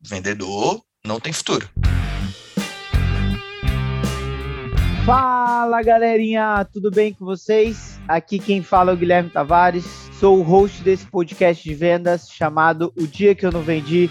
vendedor não tem futuro. Fala galerinha, tudo bem com vocês? Aqui quem fala é o Guilherme Tavares, sou o host desse podcast de vendas chamado O Dia Que Eu Não Vendi.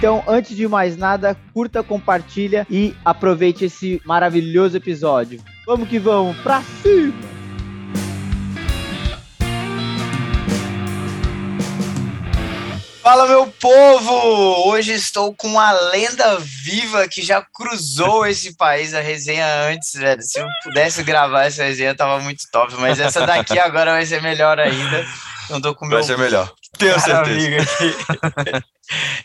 Então, antes de mais nada, curta, compartilha e aproveite esse maravilhoso episódio. Vamos que vamos, pra cima! Fala, meu povo! Hoje estou com uma lenda viva que já cruzou esse país, a resenha antes, velho. Se eu pudesse gravar essa resenha, tava muito top, mas essa daqui agora vai ser melhor ainda. Não tô com meu. Vai ser melhor. Tenho certeza.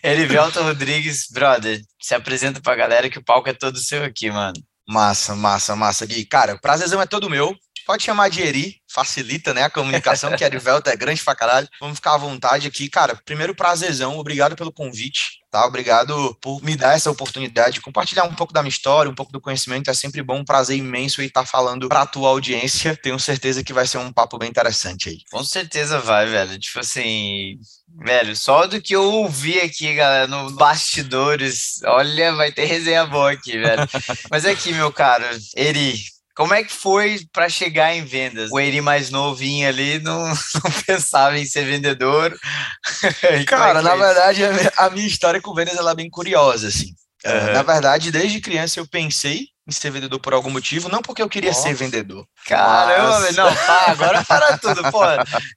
Elivelton Rodrigues, brother, se apresenta pra galera que o palco é todo seu aqui, mano. Massa, massa, massa, Gui. Cara, o prazerzão é todo meu. Pode chamar de Eri, facilita, né, a comunicação, que a Erivelto é grande pra caralho. Vamos ficar à vontade aqui. Cara, primeiro prazerzão, obrigado pelo convite, tá? Obrigado por me dar essa oportunidade de compartilhar um pouco da minha história, um pouco do conhecimento. É sempre bom, um prazer imenso estar tá falando pra tua audiência. Tenho certeza que vai ser um papo bem interessante aí. Com certeza vai, velho. Tipo assim, Velho, só do que eu ouvi aqui, galera, no bastidores, olha, vai ter resenha boa aqui, velho. Mas aqui, meu caro, Eri, como é que foi para chegar em vendas? O Eri mais novinho ali não, não pensava em ser vendedor. Cara, é na verdade, a minha, a minha, história com vendas ela é bem curiosa, assim. Uhum. Na verdade, desde criança eu pensei em ser vendedor por algum motivo, não porque eu queria Nossa. ser vendedor. Caramba, mas... não, pá, agora para tudo, pô.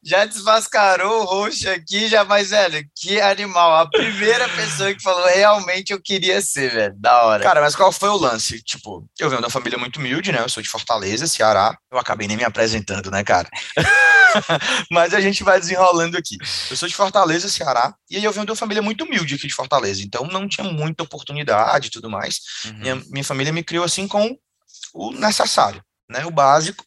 Já desmascarou o roxo aqui, já, mas, velho, que animal. A primeira pessoa que falou realmente eu queria ser, velho. Da hora. Cara, mas qual foi o lance? Tipo, eu venho de uma família muito humilde, né? Eu sou de Fortaleza, Ceará. Eu acabei nem me apresentando, né, cara? mas a gente vai desenrolando aqui. Eu sou de Fortaleza, Ceará, e aí eu venho de uma família muito humilde aqui de Fortaleza, então não tinha muita oportunidade e tudo mais. Uhum. Minha, minha família me criou assim com o necessário né, o básico.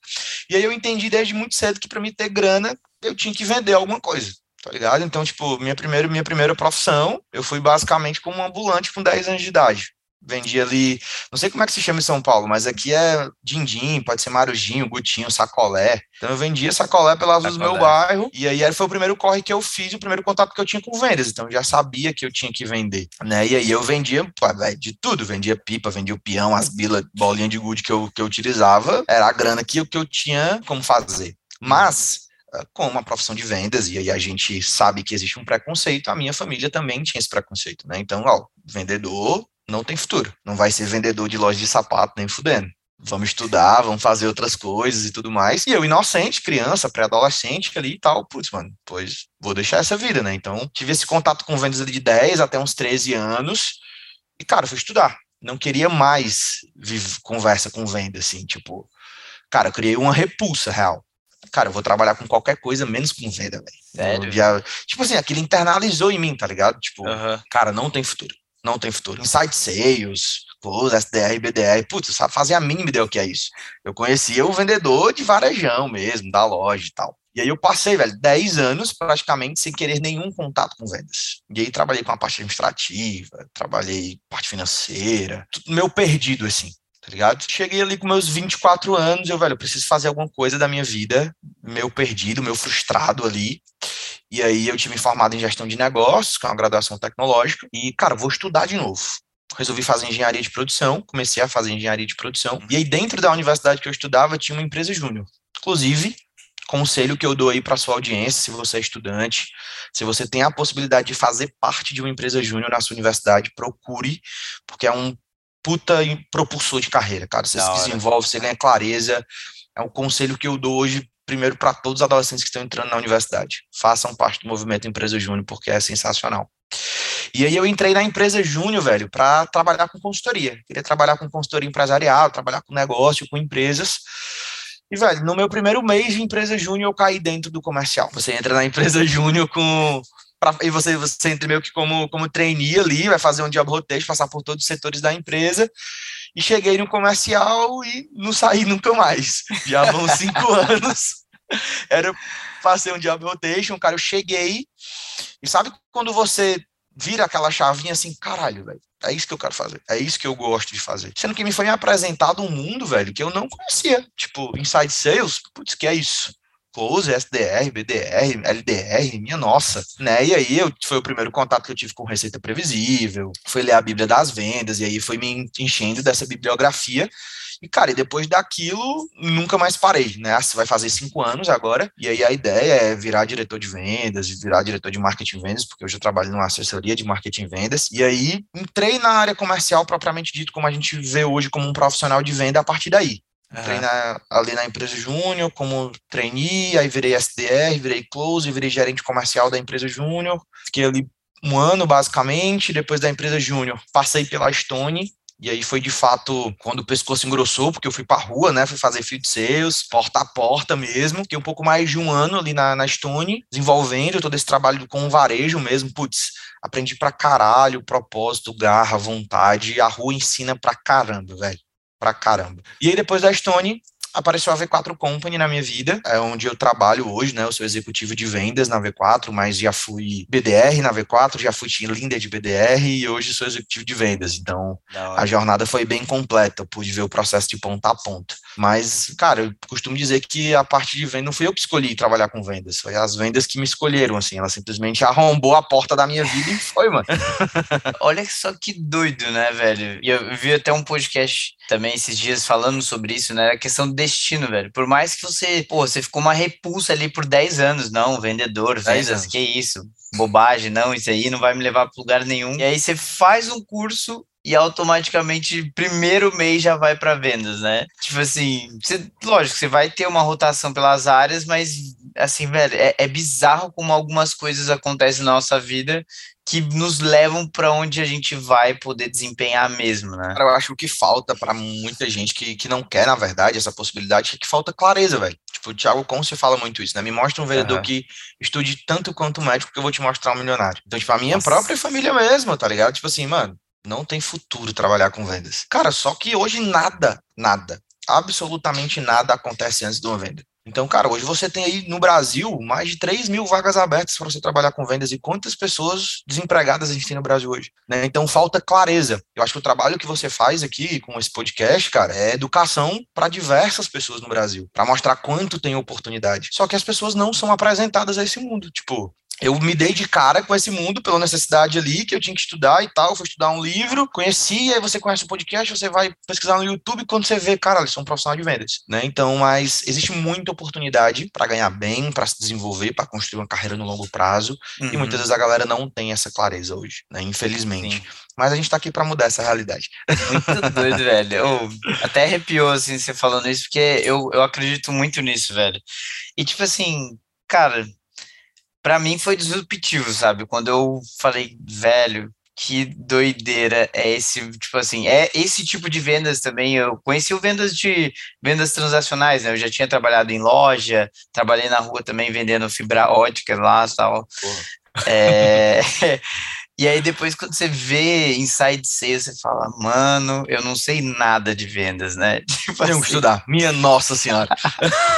E aí eu entendi desde muito cedo que para mim ter grana, eu tinha que vender alguma coisa, tá ligado? Então, tipo, minha primeira, minha primeira profissão, eu fui basicamente como um ambulante com 10 anos de idade vendia ali, não sei como é que se chama em São Paulo, mas aqui é dindim, pode ser marujinho, gutinho, sacolé. Então eu vendia sacolé pelas ruas do meu bairro, e aí foi o primeiro corre que eu fiz, o primeiro contato que eu tinha com vendas, então eu já sabia que eu tinha que vender, né? E aí eu vendia pô, de tudo, vendia pipa, vendia o peão, as bilas, bolinha de gude que eu, que eu utilizava, era a grana que, que eu tinha como fazer. Mas ah, com uma profissão de vendas, e aí a gente sabe que existe um preconceito, a minha família também tinha esse preconceito, né? Então, ó, vendedor não tem futuro. Não vai ser vendedor de loja de sapato nem fudendo. Vamos estudar, vamos fazer outras coisas e tudo mais. E eu, inocente, criança, pré-adolescente ali e tal, putz, mano, pois vou deixar essa vida, né? Então, tive esse contato com vendas de 10 até uns 13 anos. E, cara, fui estudar. Não queria mais conversa com venda, assim, tipo. Cara, eu criei uma repulsa real cara, eu vou trabalhar com qualquer coisa, menos com venda, velho. Já, tipo assim, aquilo internalizou em mim, tá ligado? Tipo, uhum. cara, não tem futuro não tem futuro. Inside Sales, Close, SDR, BDR, putz, sabe fazer a mínima ideia o que é isso. Eu conhecia o vendedor de varejão mesmo, da loja e tal. E aí eu passei, velho, 10 anos praticamente sem querer nenhum contato com vendas. E aí trabalhei com a parte administrativa, trabalhei parte financeira, tudo meio perdido assim, tá ligado? Cheguei ali com meus 24 anos, eu, velho, eu preciso fazer alguma coisa da minha vida, meio perdido, meio frustrado ali. E aí eu tive formado em gestão de negócios, que é uma graduação tecnológica, e, cara, vou estudar de novo. Resolvi fazer engenharia de produção, comecei a fazer engenharia de produção. E aí, dentro da universidade que eu estudava, tinha uma empresa júnior. Inclusive, conselho que eu dou aí para sua audiência, se você é estudante, se você tem a possibilidade de fazer parte de uma empresa júnior na sua universidade, procure, porque é um puta propulsor de carreira, cara. Você se desenvolve, você ganha clareza. É um conselho que eu dou hoje primeiro para todos os adolescentes que estão entrando na universidade. Façam parte do movimento Empresa Júnior, porque é sensacional. E aí eu entrei na empresa Júnior, velho, para trabalhar com consultoria. Queria trabalhar com consultoria empresarial, trabalhar com negócio, com empresas. E, velho, no meu primeiro mês de empresa Júnior, eu caí dentro do comercial. Você entra na empresa Júnior com pra, e você, você entra meio que como, como trainee ali, vai fazer um job rotation, passar por todos os setores da empresa, e cheguei no comercial e não saí nunca mais. Já vão cinco anos. Era fazer um job rotation, cara, eu cheguei, e sabe quando você vira aquela chavinha assim, caralho, velho, é isso que eu quero fazer, é isso que eu gosto de fazer. Sendo que me foi apresentado um mundo, velho, que eu não conhecia. Tipo, Inside Sales, putz, que é isso? Close, SDR, BDR, LDR, minha nossa, né? E aí eu, foi o primeiro contato que eu tive com receita previsível, foi ler a Bíblia das vendas, e aí foi me enchendo dessa bibliografia. E, cara, e depois daquilo, nunca mais parei, né? Você vai fazer cinco anos agora, e aí a ideia é virar diretor de vendas, virar diretor de marketing e vendas, porque hoje eu trabalho numa assessoria de marketing e vendas, e aí entrei na área comercial propriamente dito, como a gente vê hoje como um profissional de venda a partir daí. Entrei na, ali na empresa Júnior como trainee, aí virei SDR, virei close, virei gerente comercial da empresa Júnior. Fiquei ali um ano, basicamente, depois da empresa Júnior. Passei pela Stone, e aí foi de fato quando o pescoço engrossou, porque eu fui pra rua, né? Fui fazer field sales, porta a porta mesmo. Fiquei um pouco mais de um ano ali na, na Stone, desenvolvendo todo esse trabalho com o varejo mesmo. Putz, aprendi pra caralho, propósito, garra, vontade. A rua ensina pra caramba, velho pra caramba. E aí, depois da Stone, apareceu a V4 Company na minha vida, é onde eu trabalho hoje, né? Eu sou executivo de vendas na V4, mas já fui BDR na V4, já fui team leader de BDR e hoje sou executivo de vendas. Então, a jornada foi bem completa, eu pude ver o processo de ponta a ponta. Mas, cara, eu costumo dizer que a parte de venda não fui eu que escolhi trabalhar com vendas, foi as vendas que me escolheram, assim, ela simplesmente arrombou a porta da minha vida e foi, mano. Olha só que doido, né, velho? E eu vi até um podcast também esses dias falando sobre isso, né? A questão do destino, velho. Por mais que você, pô, você ficou uma repulsa ali por 10 anos, não, vendedor, vendas, que isso, bobagem, não, isso aí não vai me levar para lugar nenhum. E aí você faz um curso e automaticamente primeiro mês já vai para vendas, né? Tipo assim, você, lógico, você vai ter uma rotação pelas áreas, mas assim, velho, é, é bizarro como algumas coisas acontecem na nossa vida que nos levam para onde a gente vai poder desempenhar mesmo, né? Cara, eu acho que falta para muita gente que, que não quer, na verdade, essa possibilidade, é que falta clareza, velho. Tipo, o Thiago Conce fala muito isso, né? Me mostra um vendedor uhum. que estude tanto quanto médico que eu vou te mostrar um milionário. Então, tipo, a minha Nossa. própria família mesmo, tá ligado? Tipo assim, mano, não tem futuro trabalhar com vendas. Cara, só que hoje nada, nada, absolutamente nada acontece antes de uma venda. Então, cara, hoje você tem aí no Brasil mais de 3 mil vagas abertas para você trabalhar com vendas e quantas pessoas desempregadas a gente tem no Brasil hoje. Né? Então, falta clareza. Eu acho que o trabalho que você faz aqui com esse podcast, cara, é educação para diversas pessoas no Brasil, para mostrar quanto tem oportunidade. Só que as pessoas não são apresentadas a esse mundo. Tipo, eu me dei de cara com esse mundo pela necessidade ali, que eu tinha que estudar e tal. Fui estudar um livro, conheci, aí você conhece o podcast, você vai pesquisar no YouTube, quando você vê, cara, eles são um profissional de vendas, né? Então, mas existe muita oportunidade para ganhar bem, para se desenvolver, para construir uma carreira no longo prazo, uhum. e muitas vezes a galera não tem essa clareza hoje, né? Infelizmente. Sim. Mas a gente tá aqui para mudar essa realidade. Muito doido, velho. Eu, até arrepiou, assim, você falando isso, porque eu, eu acredito muito nisso, velho. E, tipo assim, cara, para mim foi disruptivo, sabe? Quando eu falei, velho, que doideira é esse, tipo assim, é esse tipo de vendas também. Eu conheci o vendas de vendas transacionais, né? Eu já tinha trabalhado em loja, trabalhei na rua também vendendo fibra ótica lá, tal. É, E aí depois quando você vê Inside Sales, você fala, mano, eu não sei nada de vendas, né? Tipo assim, estudar. Minha nossa senhora.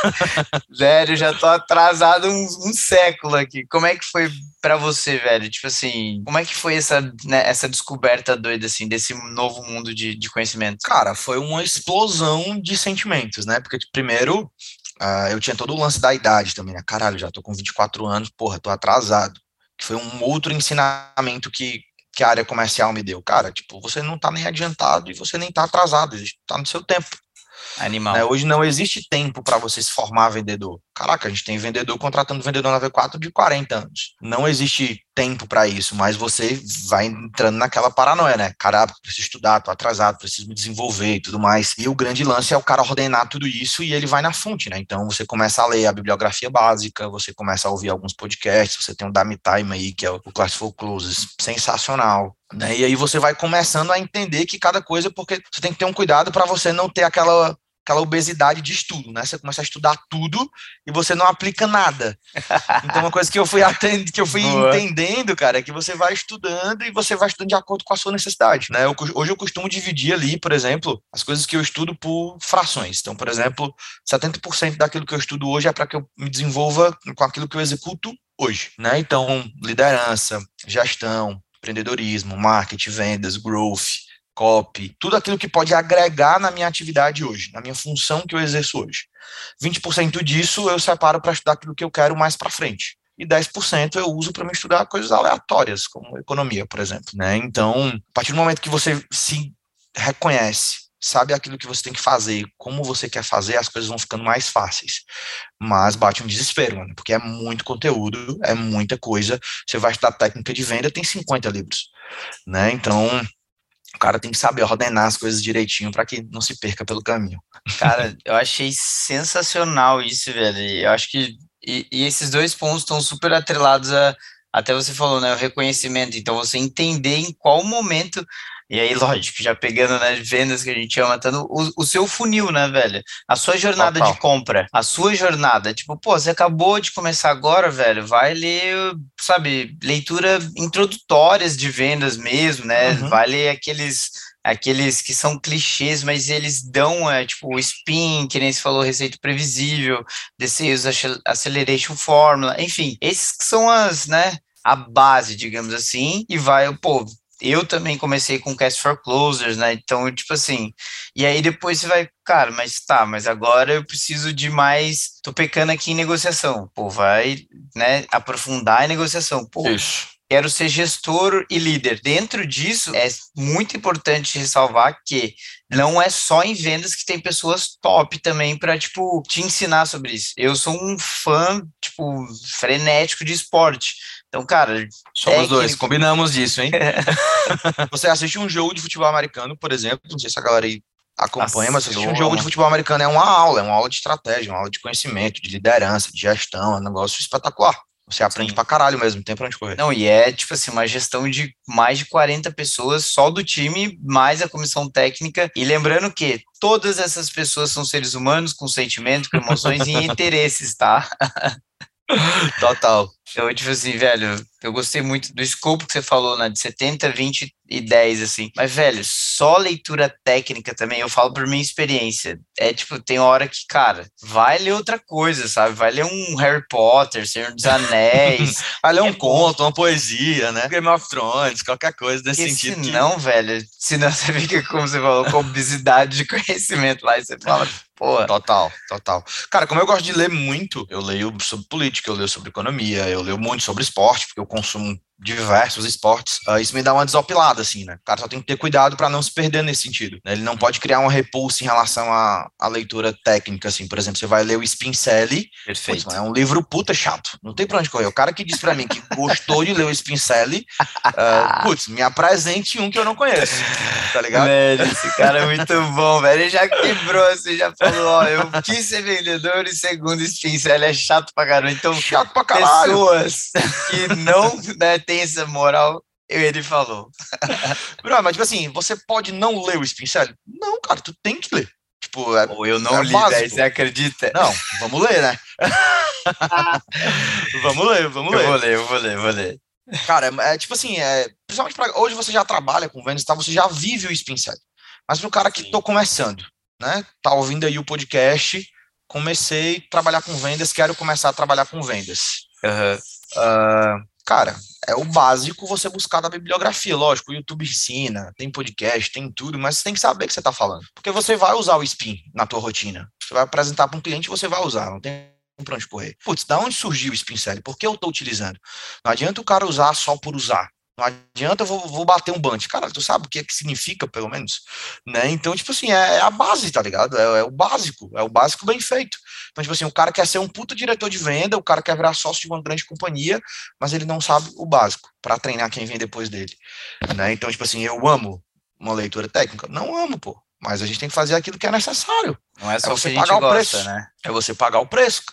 velho, já tô atrasado um, um século aqui. Como é que foi para você, velho? Tipo assim, como é que foi essa, né, essa descoberta doida, assim, desse novo mundo de, de conhecimento? Cara, foi uma explosão de sentimentos, né? Porque primeiro, uh, eu tinha todo o lance da idade também, né? Caralho, já tô com 24 anos, porra, tô atrasado que foi um outro ensinamento que, que a área comercial me deu. Cara, tipo, você não está nem adiantado e você nem está atrasado, está no seu tempo. Animal. Né? Hoje não existe tempo para você se formar vendedor. Caraca, a gente tem vendedor contratando vendedor na V4 de 40 anos. Não existe tempo para isso, mas você vai entrando naquela paranoia, né? Cara, preciso estudar, tô atrasado, preciso me desenvolver e tudo mais. E o grande lance é o cara ordenar tudo isso e ele vai na fonte, né? Então você começa a ler a bibliografia básica, você começa a ouvir alguns podcasts, você tem o Dame Time aí, que é o Classical Closes, sensacional. Né? E aí você vai começando a entender que cada coisa, porque você tem que ter um cuidado para você não ter aquela aquela obesidade de estudo, né? Você começa a estudar tudo e você não aplica nada. Então, uma coisa que eu fui atendendo, que eu fui entendendo, cara, é que você vai estudando e você vai estudando de acordo com a sua necessidade, né? Eu, hoje eu costumo dividir ali, por exemplo, as coisas que eu estudo por frações. Então, por exemplo, 70% daquilo que eu estudo hoje é para que eu me desenvolva com aquilo que eu executo hoje, né? Então, liderança, gestão, empreendedorismo, marketing, vendas, growth, copy, tudo aquilo que pode agregar na minha atividade hoje, na minha função que eu exerço hoje. 20% disso eu separo para estudar aquilo que eu quero mais para frente. E 10% eu uso para me estudar coisas aleatórias, como economia, por exemplo. Né? Então, a partir do momento que você se reconhece, sabe aquilo que você tem que fazer, como você quer fazer, as coisas vão ficando mais fáceis. Mas bate um desespero, mano, porque é muito conteúdo, é muita coisa. Você vai estudar técnica de venda, tem 50 livros. Né? Então, o cara tem que saber ordenar as coisas direitinho para que não se perca pelo caminho. Cara, eu achei sensacional isso, velho. Eu acho que e, e esses dois pontos estão super atrelados a até você falou, né, o reconhecimento. Então você entender em qual momento e aí, lógico, já pegando nas né, vendas que a gente chama, matando o, o seu funil, né, velho? A sua jornada Total. de compra, a sua jornada. Tipo, pô, você acabou de começar agora, velho, vai ler, sabe, leitura introdutórias de vendas mesmo, né? Uhum. Vai ler aqueles aqueles que são clichês, mas eles dão, é, tipo, o spin, que nem se falou, receita previsível, Sales Acceleration Formula, enfim, esses são as, né, a base, digamos assim, e vai, pô, eu também comecei com Cast for Closers, né? Então, tipo assim, e aí depois você vai, cara, mas tá, mas agora eu preciso de mais, tô pecando aqui em negociação. Pô, vai, né, aprofundar a negociação. Pô, Isso. Quero ser gestor e líder. Dentro disso, é muito importante ressalvar que não é só em vendas que tem pessoas top também para tipo te ensinar sobre isso. Eu sou um fã tipo frenético de esporte. Então, cara. Somos técnico... dois, combinamos disso, hein? Você assiste um jogo de futebol americano, por exemplo, não sei se a galera aí acompanha, mas assistir um jogo de futebol americano é uma aula, é uma aula de estratégia, uma aula de conhecimento, de liderança, de gestão, é um negócio espetacular. Você aprende Sim. pra caralho mesmo, tem pra onde correr. Não, e é, tipo assim, uma gestão de mais de 40 pessoas só do time, mais a comissão técnica. E lembrando que todas essas pessoas são seres humanos com sentimento, com emoções e interesses, tá? Total. Eu, tipo assim, velho, eu gostei muito do escopo que você falou, né? De 70, 20 e 10, assim. Mas, velho, só leitura técnica também, eu falo por minha experiência. É tipo, tem hora que, cara, vai ler outra coisa, sabe? Vai ler um Harry Potter, Senhor dos Anéis. vai ler um é conto, bom. uma poesia, né? Game of Thrones, qualquer coisa desse Porque sentido. Senão, que... velho, senão você fica, como você falou, com obesidade de conhecimento lá e você fala, Pô. Total, total. Cara, como eu gosto de ler muito, eu leio sobre política, eu leio sobre economia, eu leio muito sobre esporte, porque eu consumo diversos esportes, uh, isso me dá uma desopilada, assim, né? O cara só tem que ter cuidado para não se perder nesse sentido. Né? Ele não pode criar uma repulsa em relação à, à leitura técnica, assim. Por exemplo, você vai ler o Spincelli, Perfeito. Putz, é um livro puta chato. Não tem pra onde correr. O cara que diz para mim que gostou de ler o Spincelli, uh, putz, me apresente um que eu não conheço, tá ligado? Velho, esse cara é muito bom, velho. Ele já quebrou, assim, já falou, ó, eu quis ser vendedor e segundo Spincelli é chato pra caramba. Então, chato pra caralho. pessoas que não né, tem essa moral, ele falou. Bro, mas tipo assim, você pode não ler o Spincelli? Não, cara, tu tem que ler. Tipo, é, Ou eu não é li, véio, você acredita? Não, vamos ler, né? vamos ler, vamos eu ler. Eu vou ler, eu vou ler, vou ler. Cara, é, é tipo assim, é, principalmente pra, hoje você já trabalha com vendas, tá? Você já vive o Spincelli. Mas pro cara que tô começando, né? Tá ouvindo aí o podcast, comecei a trabalhar com vendas, quero começar a trabalhar com vendas. Uhum. Uh, cara, é o básico você buscar na bibliografia. Lógico, o YouTube ensina, tem podcast, tem tudo, mas você tem que saber o que você está falando. Porque você vai usar o spin na tua rotina. Você vai apresentar para um cliente você vai usar, não tem para onde correr. Putz, da onde surgiu o spin selling? Por que eu estou utilizando? Não adianta o cara usar só por usar. Não adianta eu vou, vou bater um bunch. Cara, tu sabe o que é que significa, pelo menos? Né? Então, tipo assim, é, é a base, tá ligado? É, é, o básico, é o básico bem feito. Então, tipo assim, o cara quer ser um puta diretor de venda, o cara quer virar sócio de uma grande companhia, mas ele não sabe o básico para treinar quem vem depois dele. Né? Então, tipo assim, eu amo uma leitura técnica? Não amo, pô. Mas a gente tem que fazer aquilo que é necessário. Não é só é você pagar o gosta, preço, né? É você pagar o preço.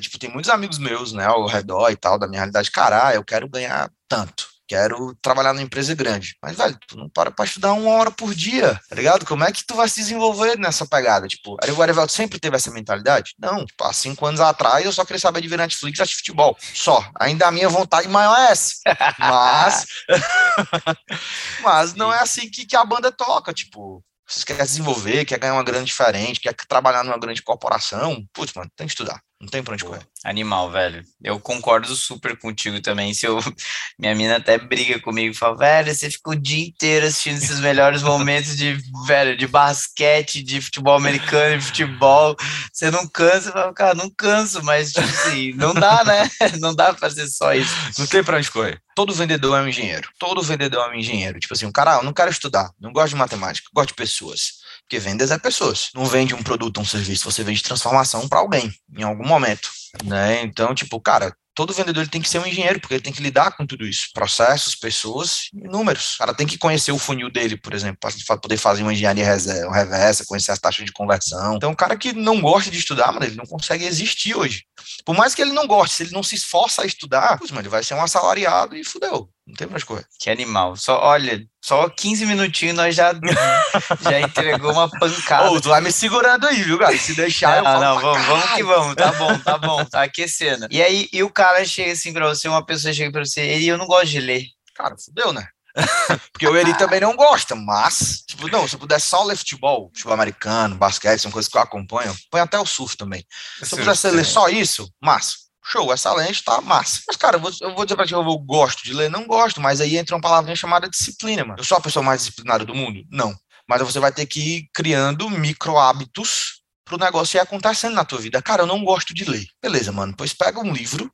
Tipo, tem muitos amigos meus, né, ao redor e tal, da minha realidade. Cara, eu quero ganhar tanto quero trabalhar numa empresa grande. Mas, velho, tu não para pra estudar uma hora por dia, tá ligado? Como é que tu vai se desenvolver nessa pegada? Tipo, o Arivelto sempre teve essa mentalidade? Não, tipo, há cinco anos atrás eu só queria saber de ver Netflix e futebol. Só. Ainda a minha vontade maior é essa. Mas. mas não é assim que, que a banda toca, tipo. Se quer desenvolver, quer ganhar uma grana diferente, quer trabalhar numa grande corporação, putz, mano, tem que estudar. Não tem pra onde correr. Animal, velho. Eu concordo super contigo também. Se eu, minha mina até briga comigo e fala, velho, você fica o dia inteiro assistindo esses melhores momentos de, velho, de basquete, de futebol americano, de futebol. Você não cansa? Eu falo, cara, não canso, mas, tipo assim, não dá, né? Não dá pra fazer só isso. Não tem pra onde correr. Todo vendedor é um engenheiro. Todo vendedor é um engenheiro. Tipo assim, um cara, eu não quero estudar, não gosto de matemática, gosto de pessoas. Porque vendas é pessoas. Não vende um produto ou um serviço, você vende transformação para alguém em algum momento, né? Então, tipo, cara, todo vendedor tem que ser um engenheiro, porque ele tem que lidar com tudo isso, processos, pessoas e números. O cara tem que conhecer o funil dele, por exemplo, para poder fazer uma engenharia reversa, conhecer as taxas de conversão. Então, o cara que não gosta de estudar, mano, ele não consegue existir hoje. Por mais que ele não goste, se ele não se esforça a estudar, putz, mano, ele vai ser um assalariado e fudeu. Não tem mais coisa. Que animal. Só, olha, só 15 minutinhos nós já, já entregou uma pancada. Ô, tu vai me segurando aí, viu, cara? Se deixar, não, eu Não, vamos, vamos que vamos. Tá bom, tá bom. Tá aquecendo. E aí, e o cara chega assim pra você, uma pessoa chega pra você, ele, eu não gosto de ler. Cara, fudeu, né? Porque o Eri também não gosta, mas, tipo, não, se eu pudesse só ler futebol, futebol americano, basquete, são coisas que eu acompanho, põe até o surf também. Se eu pudesse ler só isso, massa show, excelente, tá massa. Mas, cara, eu vou, eu vou dizer pra ti, eu gosto de ler, não gosto, mas aí entra uma palavrinha chamada disciplina, mano. Eu sou a pessoa mais disciplinada do mundo? Não. Mas você vai ter que ir criando micro hábitos pro negócio ir acontecendo na tua vida. Cara, eu não gosto de ler. Beleza, mano, pois pega um livro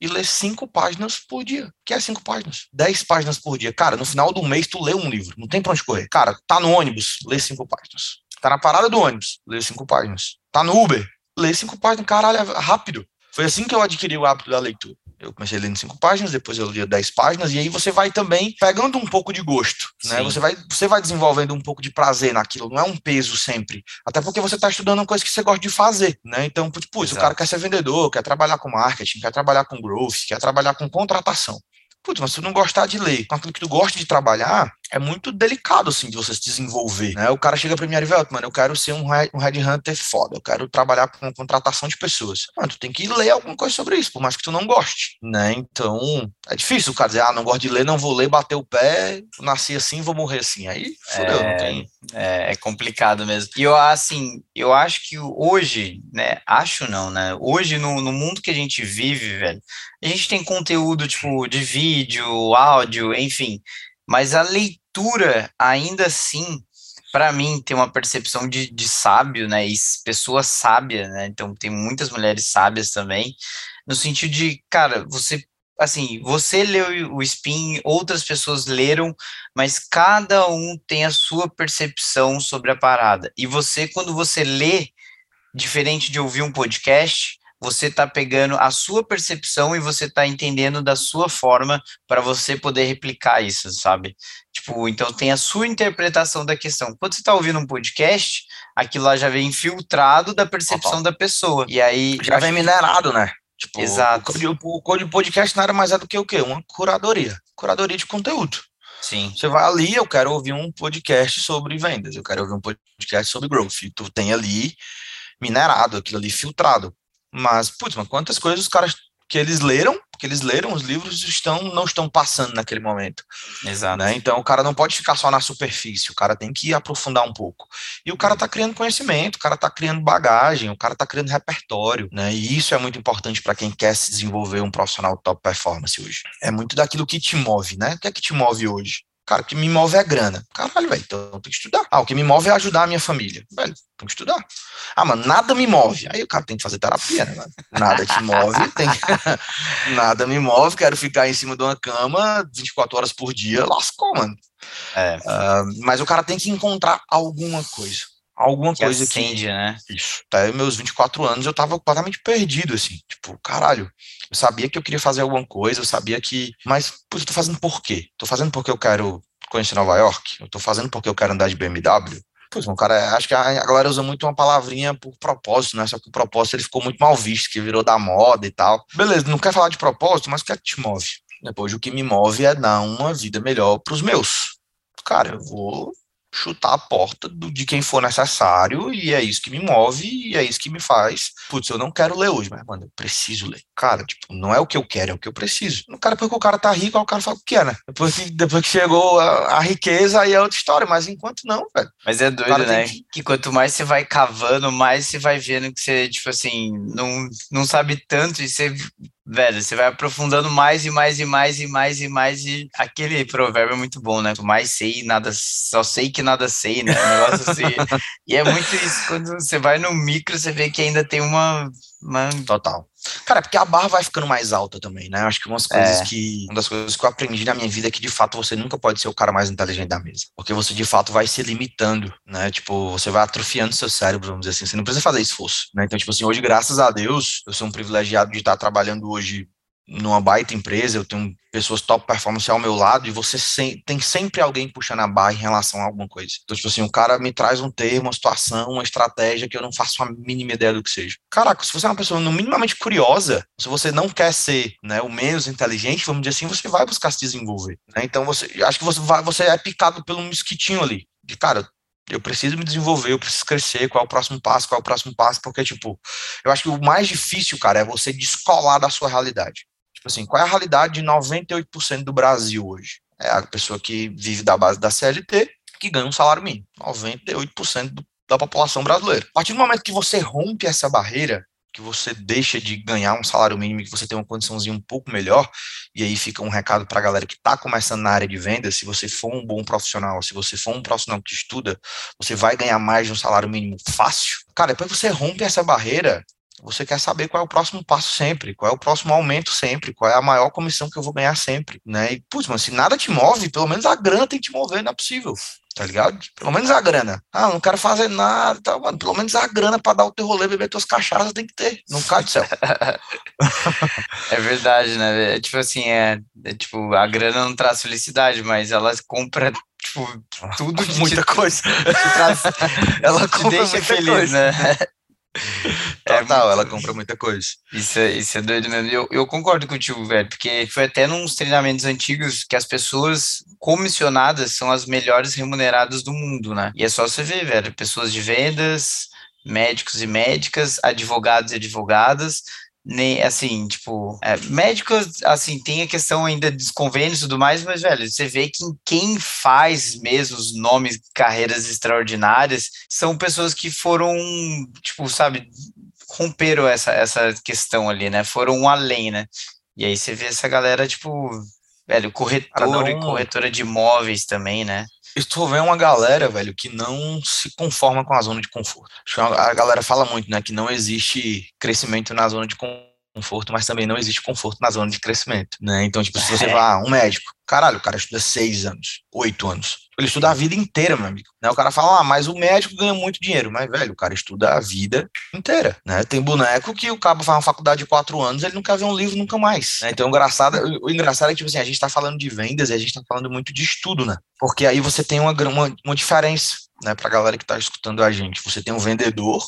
e lê cinco páginas por dia. que é cinco páginas? Dez páginas por dia. Cara, no final do mês tu lê um livro, não tem pra onde correr. Cara, tá no ônibus, lê cinco páginas. Tá na parada do ônibus, lê cinco páginas. Tá no Uber, lê cinco páginas. Caralho, é rápido. Foi assim que eu adquiri o hábito da leitura. Eu comecei lendo cinco páginas, depois eu lia dez páginas, e aí você vai também pegando um pouco de gosto, né? Você vai, você vai desenvolvendo um pouco de prazer naquilo, não é um peso sempre. Até porque você está estudando uma coisa que você gosta de fazer, né? Então, putz, o cara quer ser vendedor, quer trabalhar com marketing, quer trabalhar com growth, quer trabalhar com contratação. Putz, mas se tu não gostar de ler com aquilo que tu gosta de trabalhar, é muito delicado, assim, de você se desenvolver, né? O cara chega pra mim e fala, mano, eu quero ser um, um headhunter foda, eu quero trabalhar com contratação de pessoas. Mano, tu tem que ler alguma coisa sobre isso, por mais que tu não goste, né? Então, é difícil o cara dizer, ah, não gosto de ler, não vou ler, bater o pé, nasci assim, vou morrer assim. Aí, fodeu, é, não tem... É, é complicado mesmo. E eu, assim, eu acho que hoje, né, acho não, né, hoje no, no mundo que a gente vive, velho, a gente tem conteúdo, tipo, de vídeo, áudio, enfim, mas a leitura, ainda assim, para mim, tem uma percepção de, de sábio, né, e pessoa sábia, né, então tem muitas mulheres sábias também, no sentido de, cara, você assim, você leu o Spin, outras pessoas leram, mas cada um tem a sua percepção sobre a parada. E você, quando você lê, diferente de ouvir um podcast, você está pegando a sua percepção e você está entendendo da sua forma para você poder replicar isso, sabe? Tipo, então tem a sua interpretação da questão. Quando você está ouvindo um podcast, aquilo lá já vem infiltrado da percepção da pessoa. E aí. Já vem minerado, né? Tipo, Exato. O code podcast nada mais é do que o quê? Uma curadoria. Curadoria de conteúdo. Sim. Você vai ali, eu quero ouvir um podcast sobre vendas, eu quero ouvir um podcast sobre growth. E tu tem ali minerado, aquilo ali filtrado. Mas, putz, mas quantas coisas os caras que eles leram, que eles leram os livros estão não estão passando naquele momento. Exato. Né? Então o cara não pode ficar só na superfície, o cara tem que aprofundar um pouco. E o cara está criando conhecimento, o cara está criando bagagem, o cara está criando repertório, né? E isso é muito importante para quem quer se desenvolver um profissional top performance hoje. É muito daquilo que te move, né? O que é que te move hoje? Cara, o que me move é a grana. Caralho, velho, então eu tenho que estudar. Ah, o que me move é ajudar a minha família. Velho, tem que estudar. Ah, mano, nada me move. Aí o cara tem que fazer terapia, né? Nada te move, tem nada me move, quero ficar em cima de uma cama 24 horas por dia, lascou, mano. É. Uh, mas o cara tem que encontrar alguma coisa. Alguma que coisa acende, que. né? Isso. Até meus 24 anos eu tava completamente perdido, assim. Tipo, caralho. Eu sabia que eu queria fazer alguma coisa, eu sabia que. Mas, putz, eu tô fazendo por quê? Tô fazendo porque eu quero conhecer Nova York? Eu tô fazendo porque eu quero andar de BMW? Pois, um cara, acho que a, galera usa muito uma palavrinha por propósito, né? Só que o propósito ele ficou muito mal visto, que virou da moda e tal. Beleza, não quer falar de propósito, mas o que é que te move? Depois o que me move é dar uma vida melhor para os meus. Cara, eu vou chutar a porta do, de quem for necessário, e é isso que me move, e é isso que me faz. Putz, eu não quero ler hoje, mas, mano, eu preciso ler. Cara, tipo, não é o que eu quero, é o que eu preciso. O cara, porque o cara tá rico, o cara fala o que é, né? Depois que, depois que chegou a, a riqueza, aí é outra história, mas enquanto não, velho. Mas é doido, né? Que... que... quanto mais você vai cavando, mais você vai vendo que você, tipo assim, não, não sabe tanto, e você velho, você vai aprofundando mais e mais e mais e mais e mais e aquele provérbio é muito bom, né? Mais sei, nada, só sei que nada sei, né? Um negócio assim. e é muito isso, quando você vai no micro, você vê que ainda tem uma, uma... Total. Cara, porque a barra vai ficando mais alta também, né? Acho que umas coisas é. que. Uma das coisas que eu aprendi na minha vida é que, de fato, você nunca pode ser o cara mais inteligente da mesa. Porque você, de fato, vai se limitando, né? Tipo, você vai atrofiando seu cérebro, vamos dizer assim. Você não precisa fazer esforço, né? Então, tipo assim, hoje, graças a Deus, eu sou um privilegiado de estar trabalhando hoje numa baita empresa, eu tenho pessoas top performance ao meu lado e você sem, tem sempre alguém puxando a barra em relação a alguma coisa. Então, tipo assim, o cara me traz um termo, uma situação, uma estratégia que eu não faço a mínima ideia do que seja. Caraca, se você é uma pessoa no minimamente curiosa, se você não quer ser né, o menos inteligente, vamos dizer assim, você vai buscar se desenvolver. Né? Então, você, acho que você, vai, você é picado pelo mosquitinho ali. De, cara, eu preciso me desenvolver, eu preciso crescer, qual é o próximo passo, qual é o próximo passo, porque, tipo, eu acho que o mais difícil, cara, é você descolar da sua realidade. Tipo assim, qual é a realidade de 98% do Brasil hoje? É a pessoa que vive da base da CLT, que ganha um salário mínimo. 98% do, da população brasileira. A partir do momento que você rompe essa barreira, que você deixa de ganhar um salário mínimo, que você tem uma condiçãozinha um pouco melhor, e aí fica um recado para a galera que está começando na área de vendas, se você for um bom profissional, se você for um profissional que estuda, você vai ganhar mais de um salário mínimo fácil. Cara, depois você rompe essa barreira, você quer saber qual é o próximo passo sempre, qual é o próximo aumento sempre, qual é a maior comissão que eu vou ganhar sempre, né? E, putz, se nada te move, pelo menos a grana tem que te mover, não é possível, tá ligado? Pelo menos a grana. Ah, não quero fazer nada, tá, mano, pelo menos a grana para dar o teu rolê, beber tuas cachaças tem que ter, não cai do céu. é verdade, né? É, tipo assim, é, é, tipo, a grana não traz felicidade, mas ela compra tipo, tudo que muita te, coisa. Te traz, ela te deixa feliz, coisa. né? Total, é, ela compra muita coisa. Isso é, isso é doido mesmo. Eu, eu concordo contigo, velho, porque foi até nos treinamentos antigos que as pessoas comissionadas são as melhores remuneradas do mundo, né? E é só você ver, velho, pessoas de vendas, médicos e médicas, advogados e advogadas, nem assim, tipo, é, médicos, assim, tem a questão ainda dos convênios e tudo mais, mas, velho, você vê que quem faz mesmo os nomes, carreiras extraordinárias, são pessoas que foram, tipo, sabe, romperam essa, essa questão ali, né? Foram além, né? E aí você vê essa galera, tipo, velho, corretor não... e corretora de imóveis também, né? Estou vendo uma galera, velho, que não se conforma com a zona de conforto. A galera fala muito, né, que não existe crescimento na zona de conforto, mas também não existe conforto na zona de crescimento, né? Então, tipo, se você é. vai, um médico, caralho, o cara estuda seis anos, oito anos, ele estuda a vida inteira, meu amigo. Né? O cara fala, ah, mas o médico ganha muito dinheiro. Mas, velho, o cara estuda a vida inteira, né? Tem boneco que o cabo faz uma faculdade de quatro anos, ele não quer ver um livro nunca mais. Né? Então, o engraçado, o engraçado é que, tipo assim, a gente tá falando de vendas e a gente tá falando muito de estudo, né? Porque aí você tem uma, uma, uma diferença, né, pra galera que tá escutando a gente. Você tem um vendedor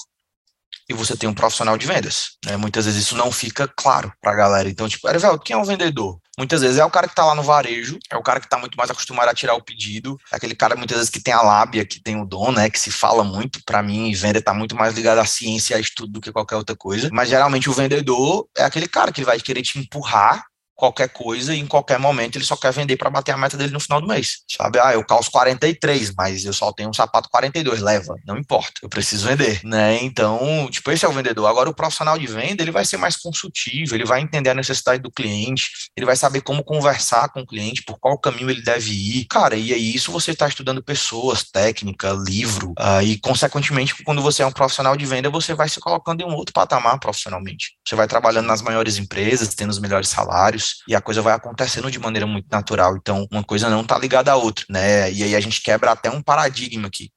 e você tem um profissional de vendas. Né? Muitas vezes isso não fica claro para a galera. Então, tipo, Erivelto, quem é um vendedor? Muitas vezes é o cara que está lá no varejo, é o cara que está muito mais acostumado a tirar o pedido, é aquele cara muitas vezes que tem a lábia, que tem o dom, né, que se fala muito, para mim, venda está muito mais ligado à ciência, a estudo do que qualquer outra coisa, mas geralmente o vendedor é aquele cara que vai querer te empurrar qualquer coisa e em qualquer momento ele só quer vender para bater a meta dele no final do mês. Sabe? Ah, eu calço 43, mas eu só tenho um sapato 42, leva, não importa, eu preciso vender, né? Então, tipo, esse é o vendedor. Agora o profissional de venda, ele vai ser mais consultivo, ele vai entender a necessidade do cliente, ele vai saber como conversar com o cliente, por qual caminho ele deve ir. Cara, e aí isso você está estudando pessoas, técnica, livro, uh, e consequentemente, quando você é um profissional de venda, você vai se colocando em um outro patamar profissionalmente. Você vai trabalhando nas maiores empresas, tendo os melhores salários, e a coisa vai acontecendo de maneira muito natural. Então, uma coisa não está ligada à outra, né? E aí a gente quebra até um paradigma aqui.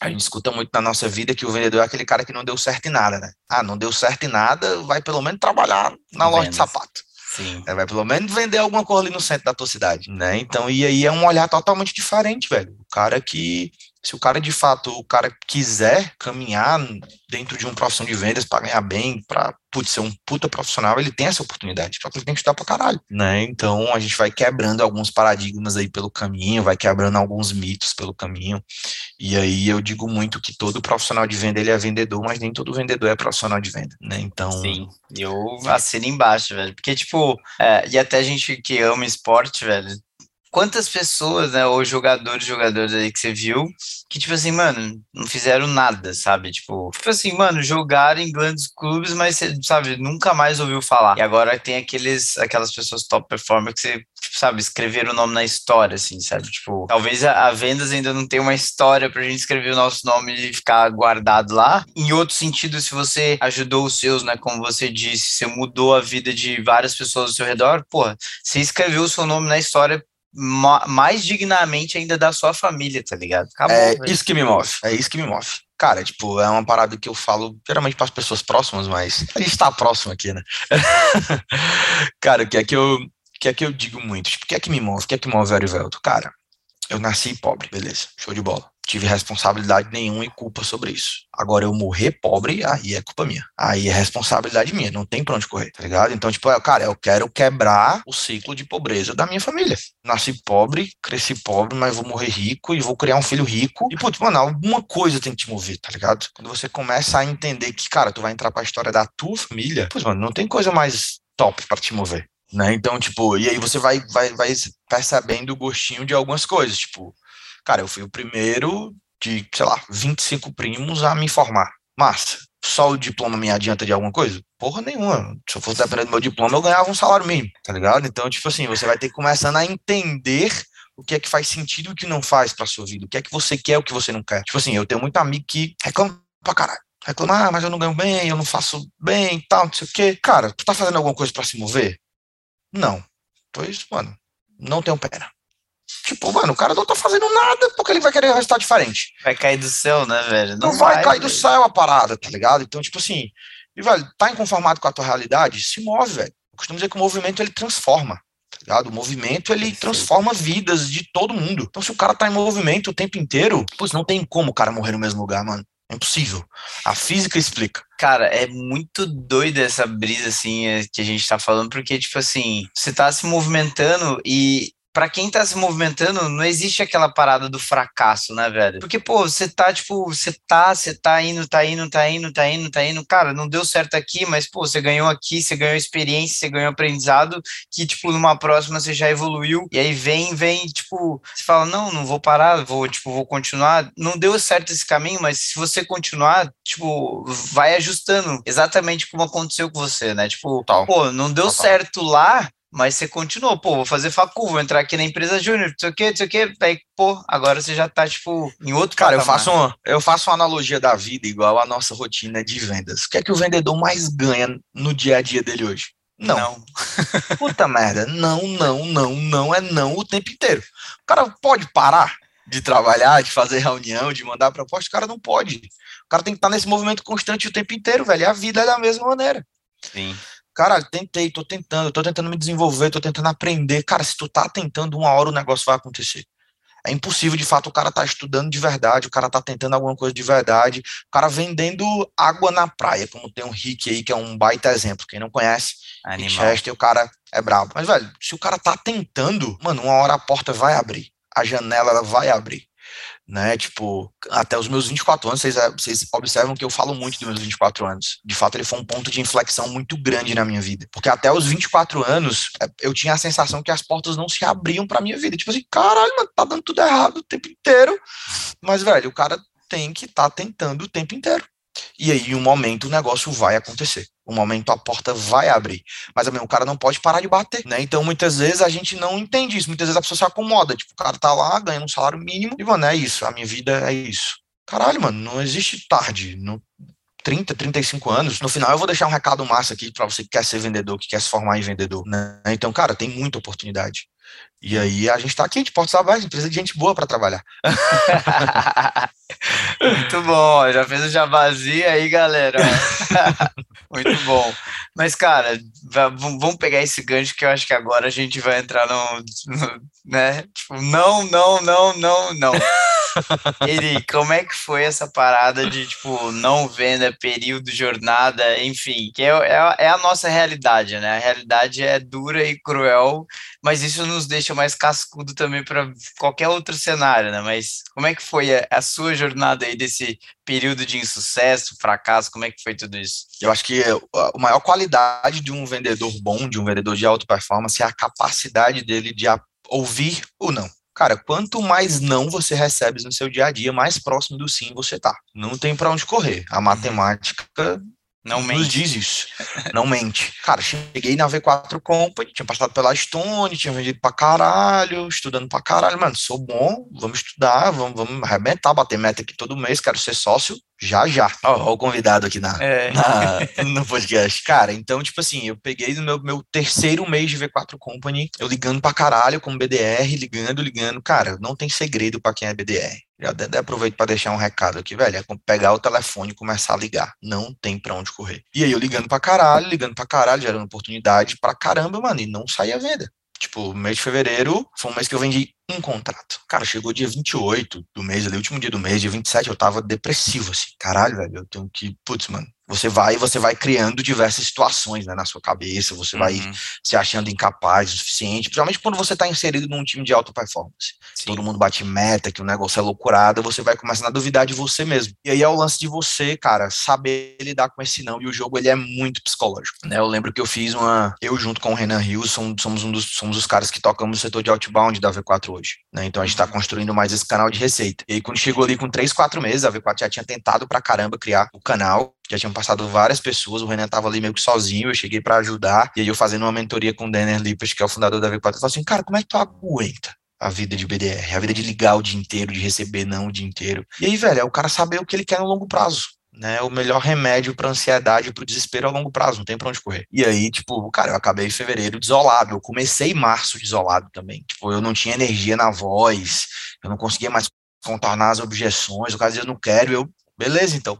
A gente escuta muito na nossa vida que o vendedor é aquele cara que não deu certo em nada, né? Ah, não deu certo em nada, vai pelo menos trabalhar na loja de sapato. Sim. É, vai pelo menos vender alguma coisa ali no centro da tua cidade, né? Então, e aí é um olhar totalmente diferente, velho. O cara que Se o cara de fato, o cara quiser caminhar dentro de uma profissão de vendas para ganhar bem, para ser um puta profissional, ele tem essa oportunidade, só que ele tem que estudar pra caralho, né? Então a gente vai quebrando alguns paradigmas aí pelo caminho, vai quebrando alguns mitos pelo caminho. E aí eu digo muito que todo profissional de venda ele é vendedor, mas nem todo vendedor é profissional de venda, né? Então. Sim, eu assino embaixo, velho. Porque, tipo, é, e até gente que ama esporte, velho, quantas pessoas, né, ou jogadores, jogadores aí que você viu, que, tipo assim, mano, não fizeram nada, sabe? Tipo, tipo assim, mano, jogaram em grandes clubes, mas você, sabe, nunca mais ouviu falar. E agora tem aqueles, aquelas pessoas top performer que você, tipo, sabe, escreveram o nome na história, assim, sabe? Tipo, talvez a, a Vendas ainda não tenha uma história pra gente escrever o nosso nome e ficar guardado lá. Em outro sentido, se você ajudou os seus, né, como você disse, você mudou a vida de várias pessoas ao seu redor, porra, você escreveu o seu nome na história mais dignamente ainda da sua família, tá ligado? Acabou, é véio. isso que me move, é isso que me move. Cara, tipo, é uma parada que eu falo geralmente para as pessoas próximas, mas a gente tá próximo aqui, né? cara, o que é que eu, que é que eu digo muito? Tipo, o que é que me move? O que é que move o Arivelto? Cara, eu nasci pobre, beleza, show de bola tive responsabilidade nenhuma e culpa sobre isso. Agora, eu morrer pobre, aí é culpa minha. Aí é responsabilidade minha, não tem pra onde correr, tá ligado? Então, tipo, cara, eu quero quebrar o ciclo de pobreza da minha família. Nasci pobre, cresci pobre, mas vou morrer rico e vou criar um filho rico. E, putz, mano, alguma coisa tem que te mover, tá ligado? Quando você começa a entender que, cara, tu vai entrar pra história da tua família, putz, mano, não tem coisa mais top para te mover. Né? Então, tipo, e aí você vai, vai, vai percebendo o gostinho de algumas coisas, tipo, Cara, eu fui o primeiro de, sei lá, 25 primos a me formar. Massa. Só o diploma me adianta de alguma coisa? Porra nenhuma. Se eu fosse depender do meu diploma, eu ganhava um salário mínimo, tá ligado? Então, tipo assim, você vai ter que começando a entender o que é que faz sentido e o que não faz pra sua vida. O que é que você quer e o que você não quer. Tipo assim, eu tenho muito amigo que reclama pra caralho. Reclama, ah, mas eu não ganho bem, eu não faço bem e tal, não sei o quê. Cara, tu tá fazendo alguma coisa para se mover? Não. Pois, mano, não um pena. Tipo, mano, o cara não tá fazendo nada porque ele vai querer um resultado diferente. Vai cair do céu, né, velho? Não, não vai, vai, cair velho. do céu a parada, tá ligado? Então, tipo assim, e, velho, tá inconformado com a tua realidade? Se move, velho. Eu costumo dizer que o movimento ele transforma. Tá ligado? O movimento ele transforma vidas de todo mundo. Então, se o cara tá em movimento o tempo inteiro, pois não tem como o cara morrer no mesmo lugar, mano. É impossível. A física explica. Cara, é muito doido essa brisa, assim, é, que a gente tá falando, porque, tipo assim, você tá se movimentando e para quem tá se movimentando, não existe aquela parada do fracasso, né, velho? Porque, pô, você tá, tipo, você tá, você tá indo, tá indo, tá indo, tá indo, tá indo. Cara, não deu certo aqui, mas, pô, você ganhou aqui, você ganhou experiência, você ganhou aprendizado, que, tipo, numa próxima você já evoluiu. E aí vem, vem, tipo, você fala, não, não vou parar, vou, tipo, vou continuar. Não deu certo esse caminho, mas se você continuar, tipo, vai ajustando exatamente como aconteceu com você, né? Tipo, pô, não deu Total. certo lá, mas você continuou, pô, vou fazer facu, vou entrar aqui na empresa júnior, não sei o que, não sei o que, aí, pô, agora você já tá, tipo, em outro Cara, eu faço, uma, eu faço uma analogia da vida igual à nossa rotina de vendas. O que é que o vendedor mais ganha no dia a dia dele hoje? Não. não. Puta merda, não, não, não, não é não o tempo inteiro. O cara pode parar de trabalhar, de fazer reunião, de mandar proposta, o cara não pode. O cara tem que estar nesse movimento constante o tempo inteiro, velho, e a vida é da mesma maneira. Sim. Cara, tentei, tô tentando, tô tentando me desenvolver, tô tentando aprender. Cara, se tu tá tentando, uma hora o negócio vai acontecer. É impossível, de fato, o cara tá estudando de verdade, o cara tá tentando alguma coisa de verdade, o cara vendendo água na praia, como tem um Rick aí, que é um baita exemplo. Quem não conhece, Chester, o cara é brabo. Mas, velho, se o cara tá tentando, mano, uma hora a porta vai abrir, a janela vai abrir né? Tipo, até os meus 24 anos, vocês, vocês observam que eu falo muito dos meus 24 anos. De fato, ele foi um ponto de inflexão muito grande na minha vida. Porque até os 24 anos, eh, eu tinha a sensação que as portas não se abriam pra minha vida. Tipo assim, caralho, mano, tá dando tudo errado o tempo inteiro. Mas, velho, o cara tem que estar tá tentando o tempo inteiro. E aí, em um momento, o negócio vai acontecer. Um momento a porta vai abrir. Mas também o cara não pode parar de bater, né? Então, muitas vezes a gente não entende isso. Muitas vezes a pessoa se acomoda. Tipo, o cara tá lá, ganhando um salário mínimo. E, mano, é isso. A minha vida é isso. Caralho, mano, não existe tarde. Não, 30, 35 anos, no final eu vou deixar um recado massa aqui para você que quer ser vendedor, que quer se formar em vendedor, né? Então, cara, tem muita oportunidade. E aí a gente tá aqui de portas abertas, precisa de gente boa para trabalhar. Muito bom, já fez o jabazi aí, galera. Muito bom. Mas, cara, vamos pegar esse gancho que eu acho que agora a gente vai entrar no, no né? Tipo, não, não, não, não, não. Ele, como é que foi essa parada de, tipo, não venda, período, jornada, enfim, que é, é, é, a nossa realidade, né? A realidade é dura e cruel, mas isso nos deixa mais cascudo também para qualquer outro cenário, né? Mas como é que foi a, a sua jornada aí desse período de insucesso, fracasso, como é que foi tudo isso? Eu acho que a maior qualidade de um vendedor bom, de um vendedor de alta performance, é a capacidade dele de ouvir o não. Cara, quanto mais não você recebe no seu dia a dia, mais próximo do sim você tá. Não tem para onde correr. A uhum. matemática não mente. Nos diz isso. Não mente. Cara, cheguei na V4 Company, tinha passado pela Stone, tinha vendido pra caralho, estudando pra caralho. Mano, sou bom, vamos estudar, vamos, vamos arrebentar, bater meta aqui todo mês, quero ser sócio já já. Ó, ó o convidado aqui na, é. na, no podcast. Cara, então, tipo assim, eu peguei no meu, meu terceiro mês de V4 Company, eu ligando pra caralho com BDR, ligando, ligando. Cara, não tem segredo para quem é BDR. Já aproveito para deixar um recado aqui, velho. É pegar o telefone e começar a ligar. Não tem pra onde correr. E aí eu ligando pra caralho, ligando pra caralho, gerando oportunidade pra caramba, mano, e não saía venda. Tipo, mês de fevereiro foi um mês que eu vendi um contrato. Cara, chegou dia 28 do mês, ali, último dia do mês, dia 27, eu tava depressivo, assim. Caralho, velho, eu tenho que. Putz, mano, você vai você vai criando diversas situações né, na sua cabeça, você uhum. vai se achando incapaz o suficiente, principalmente quando você está inserido num time de alta performance. Sim. Todo mundo bate meta, que o negócio é loucurada, você vai começando a duvidar de você mesmo. E aí é o lance de você, cara, saber lidar com esse não. E o jogo ele é muito psicológico. Né? Eu lembro que eu fiz uma. Eu, junto com o Renan Rios, somos, somos, um dos, somos os caras que tocamos o setor de outbound da V4 hoje. Né? Então a gente está uhum. construindo mais esse canal de receita. E aí, quando chegou ali com 3, 4 meses, a V4 já tinha tentado pra caramba criar o canal já tinham passado várias pessoas, o Renan tava ali meio que sozinho, eu cheguei para ajudar, e aí eu fazendo uma mentoria com o Denner Lippert, que é o fundador da V4, eu falei assim, cara, como é que tu aguenta? a vida de BDR, a vida de ligar o dia inteiro, de receber não o dia inteiro. E aí, velho, é o cara saber o que ele quer no longo prazo. Né, o melhor remédio para ansiedade, para o desespero a longo prazo, não tem para onde correr. E aí, tipo, cara, eu acabei em fevereiro desolado, eu comecei março desolado também. Tipo, eu não tinha energia na voz, eu não conseguia mais contornar as objeções, o cara dizia, eu não quero, eu, beleza, então,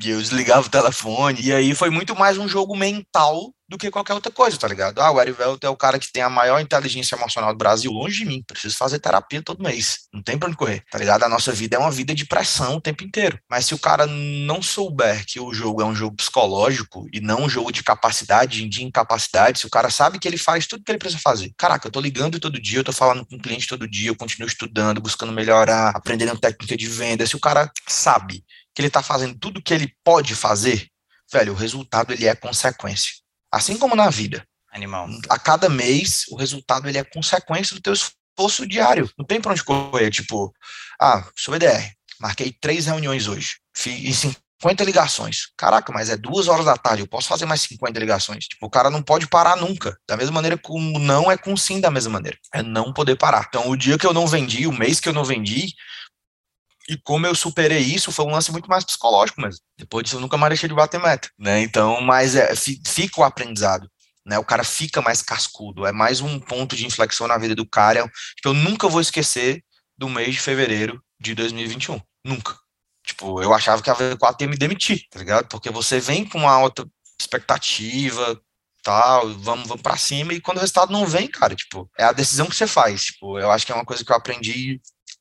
e eu desligava o telefone. E aí foi muito mais um jogo mental do que qualquer outra coisa, tá ligado? Ah, o Erivelto é o cara que tem a maior inteligência emocional do Brasil, longe de mim. Preciso fazer terapia todo mês. Não tem pra onde correr, tá ligado? A nossa vida é uma vida de pressão o tempo inteiro. Mas se o cara não souber que o jogo é um jogo psicológico e não um jogo de capacidade, de incapacidade, se o cara sabe que ele faz tudo que ele precisa fazer. Caraca, eu tô ligando todo dia, eu tô falando com o cliente todo dia, eu continuo estudando, buscando melhorar, aprendendo técnica de venda. Se o cara sabe que ele está fazendo tudo que ele pode fazer, velho, o resultado ele é consequência. Assim como na vida. Animal. A cada mês, o resultado ele é consequência do teu esforço diário. Não tem para onde correr. Tipo, ah, sou EDR, marquei três reuniões hoje, fiz 50 ligações. Caraca, mas é duas horas da tarde, eu posso fazer mais 50 ligações. Tipo, o cara não pode parar nunca. Da mesma maneira que o não é com sim da mesma maneira. É não poder parar. Então, o dia que eu não vendi, o mês que eu não vendi, e como eu superei isso, foi um lance muito mais psicológico mesmo. Depois disso, eu nunca mais deixei de bater meta, né? Então, mas é, fica o aprendizado, né? O cara fica mais cascudo. É mais um ponto de inflexão na vida do cara que eu nunca vou esquecer do mês de fevereiro de 2021. Nunca. Tipo, eu achava que a V4 ia me demitir, tá ligado? Porque você vem com uma alta expectativa, tal, vamos, vamos para cima, e quando o resultado não vem, cara, tipo, é a decisão que você faz. Tipo, eu acho que é uma coisa que eu aprendi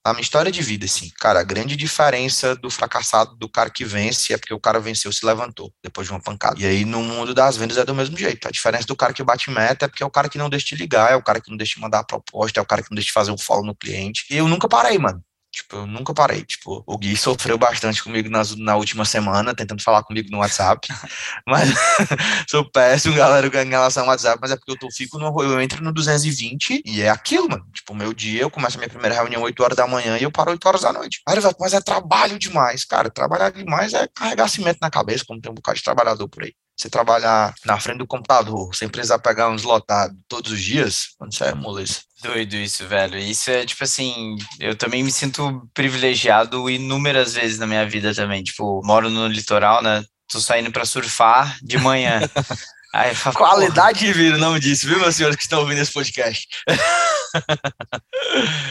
a minha história de vida, assim, cara, a grande diferença do fracassado do cara que vence é porque o cara venceu se levantou depois de uma pancada. E aí no mundo das vendas é do mesmo jeito. A diferença do cara que bate meta é porque é o cara que não deixa de ligar, é o cara que não deixa de mandar a proposta, é o cara que não deixa de fazer um follow no cliente. E eu nunca parei, mano. Tipo, eu nunca parei. Tipo, o Gui sofreu bastante comigo nas, na última semana, tentando falar comigo no WhatsApp. mas sou péssimo, galera, em relação ao WhatsApp, mas é porque eu tô, fico no, eu entro no 220 e é aquilo, mano. Tipo, meu dia, eu começo a minha primeira reunião 8 horas da manhã e eu paro 8 horas da noite. Aí, mas é trabalho demais, cara. Trabalhar demais é carregar cimento na cabeça, como tem um bocado de trabalhador por aí você trabalhar na frente do computador, sem precisar pegar uns lotados todos os dias, mano, isso é moleza. Doido isso, velho. Isso é, tipo assim, eu também me sinto privilegiado inúmeras vezes na minha vida também. Tipo, moro no litoral, né? Tô saindo para surfar de manhã. Aí, falo, Qualidade de vida, o nome disso, viu, meus senhores que estão ouvindo esse podcast?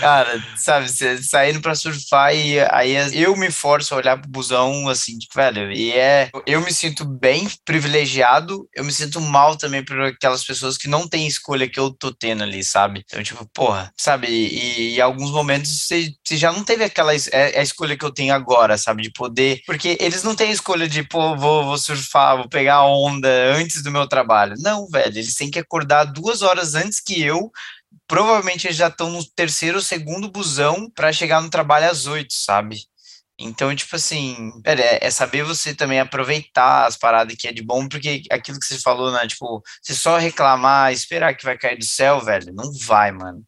Cara, sabe, saindo pra surfar e aí eu me forço a olhar pro busão assim, tipo, velho, e é. Eu me sinto bem privilegiado, eu me sinto mal também por aquelas pessoas que não têm escolha que eu tô tendo ali, sabe? Então, tipo, porra, sabe? E, em alguns momentos você, já não teve aquela é, é, a escolha que eu tenho agora, sabe? De poder. Porque eles não têm escolha de, pô, vou, vou surfar, vou pegar onda antes do meu trabalho. Não, velho, eles têm que acordar duas horas antes que eu provavelmente eles já estão no terceiro ou segundo busão para chegar no trabalho às oito, sabe? Então, tipo assim, é, é saber você também aproveitar as paradas que é de bom, porque aquilo que você falou, né? Tipo, você só reclamar, esperar que vai cair do céu, velho, não vai, mano.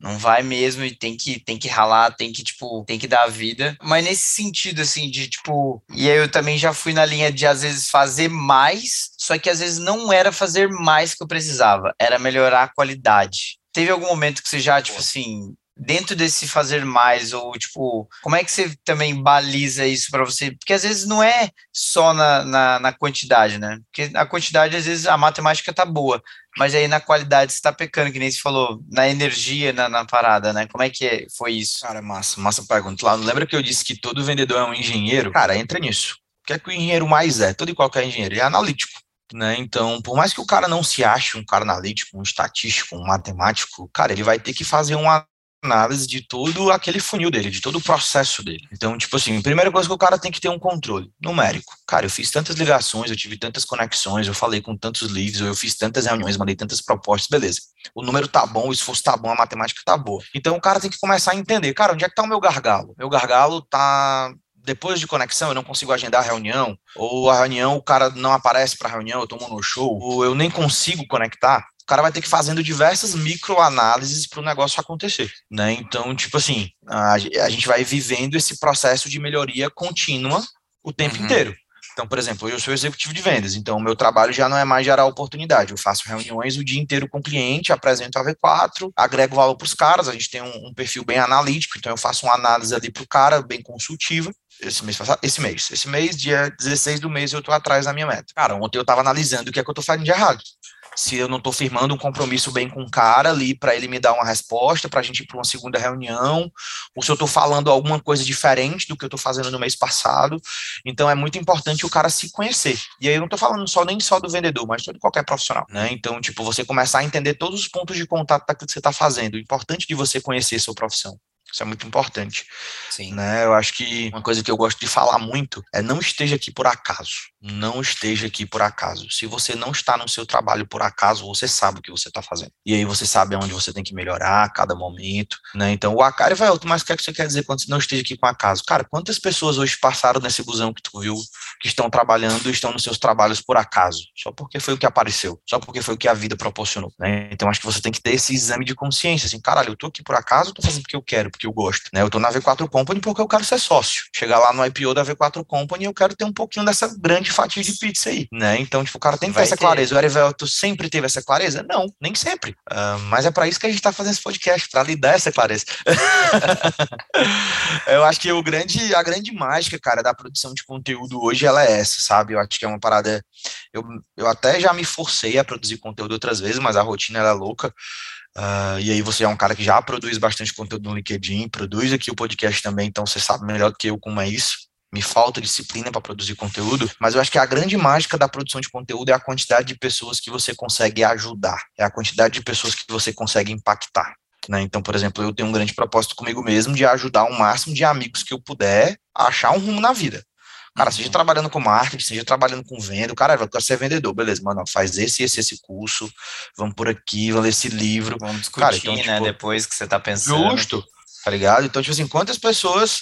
Não vai mesmo e tem que, tem que ralar, tem que, tipo, tem que dar a vida. Mas nesse sentido, assim, de, tipo... E aí eu também já fui na linha de, às vezes, fazer mais, só que às vezes não era fazer mais que eu precisava, era melhorar a qualidade. Teve algum momento que você já, tipo assim, dentro desse fazer mais, ou tipo, como é que você também baliza isso para você? Porque às vezes não é só na, na, na, quantidade, né? Porque a quantidade, às vezes, a matemática tá boa, mas aí na qualidade você tá pecando, que nem você falou, na energia, na, na parada, né? Como é que foi isso? Cara, massa, massa pergunta. Lá, lembra que eu disse que todo vendedor é um engenheiro? Cara, entra nisso. O que é que o engenheiro mais é? Todo e qualquer engenheiro, ele é analítico. Né? Então, por mais que o cara não se ache um cara analítico, um estatístico, um matemático, cara, ele vai ter que fazer uma análise de todo aquele funil dele, de todo o processo dele. Então, tipo assim, primeira coisa que o cara tem que ter um controle numérico. Cara, eu fiz tantas ligações, eu tive tantas conexões, eu falei com tantos livros, eu fiz tantas reuniões, mandei tantas propostas, beleza. O número tá bom, o esforço tá bom, a matemática tá boa. Então, o cara tem que começar a entender, cara, onde é que tá o meu gargalo? Meu gargalo tá depois de conexão eu não consigo agendar a reunião, ou a reunião o cara não aparece para a reunião, eu tomo no show, ou eu nem consigo conectar, o cara vai ter que fazendo diversas microanálises para o negócio acontecer, né? Então, tipo assim, a, a, gente vai vivendo esse processo de melhoria contínua o tempo uhum. inteiro. Então, por exemplo, eu sou executivo de vendas, então o meu trabalho já não é mais gerar oportunidade. Eu faço reuniões o dia inteiro com o cliente, apresento a V4, agrego valor para os caras, a gente tem um, um, perfil bem analítico, então eu faço uma análise ali para o cara, bem consultiva. Esse mês, esse mês, esse mês, dia 16 do mês, eu estou atrás da minha meta. Cara, ontem eu estava analisando o que é que eu estou fazendo de errado se eu não estou firmando um compromisso bem com o cara ali para ele me dar uma resposta, para a gente ir para uma segunda reunião, ou se eu estou falando alguma coisa diferente do que eu estou fazendo no mês passado. Então é muito importante o cara se conhecer. E aí eu não estou falando só nem só do vendedor, mas de qualquer profissional, né? Então, tipo, você começar a entender todos os pontos de contato que você está fazendo. O importante de você conhecer sua profissão. Isso é muito importante. Sim. Né? Eu acho que uma coisa que eu gosto de falar muito é não esteja aqui por acaso. Não esteja aqui por acaso. Se você não está no seu trabalho por acaso, você sabe o que você está fazendo. E aí você sabe onde você tem que melhorar a cada momento. Né? Então, o acaso vai, mas o que, é que você quer dizer quando você não esteja aqui com acaso? Cara, quantas pessoas hoje passaram nesse busão que tu viu, que estão trabalhando, estão nos seus trabalhos por acaso? Só porque foi o que apareceu. Só porque foi o que a vida proporcionou. Né? Então, acho que você tem que ter esse exame de consciência. Assim, caralho, eu tô aqui por acaso, tô fazendo o que eu quero porque eu gosto. Né? Eu tô na V4 Company porque eu quero ser sócio. Chegar lá no IPO da V4 Company, eu quero ter um pouquinho dessa grande fatia de pizza aí, né? Então, tipo, o cara tem que ter essa ter. clareza. O Erivelto sempre teve essa clareza? Não, nem sempre. Uh, mas é para isso que a gente tá fazendo esse podcast, para lhe dar essa clareza. eu acho que o grande, a grande mágica, cara, da produção de conteúdo hoje, ela é essa, sabe? Eu acho que é uma parada... Eu, eu até já me forcei a produzir conteúdo outras vezes, mas a rotina, ela é louca. Uh, e aí você é um cara que já produz bastante conteúdo no LinkedIn, produz aqui o podcast também, então você sabe melhor do que eu como é isso. Me falta disciplina para produzir conteúdo, mas eu acho que a grande mágica da produção de conteúdo é a quantidade de pessoas que você consegue ajudar, é a quantidade de pessoas que você consegue impactar. Né? Então, por exemplo, eu tenho um grande propósito comigo mesmo de ajudar o máximo de amigos que eu puder a achar um rumo na vida. Cara, seja trabalhando com marketing, seja trabalhando com venda, o cara vai ser vendedor, beleza, mano, faz esse, esse, esse curso, vamos por aqui, vamos ler esse livro. Vamos discutir, cara, então, né, tipo, depois que você tá pensando. Justo, tá ligado? Então, tipo assim, quantas pessoas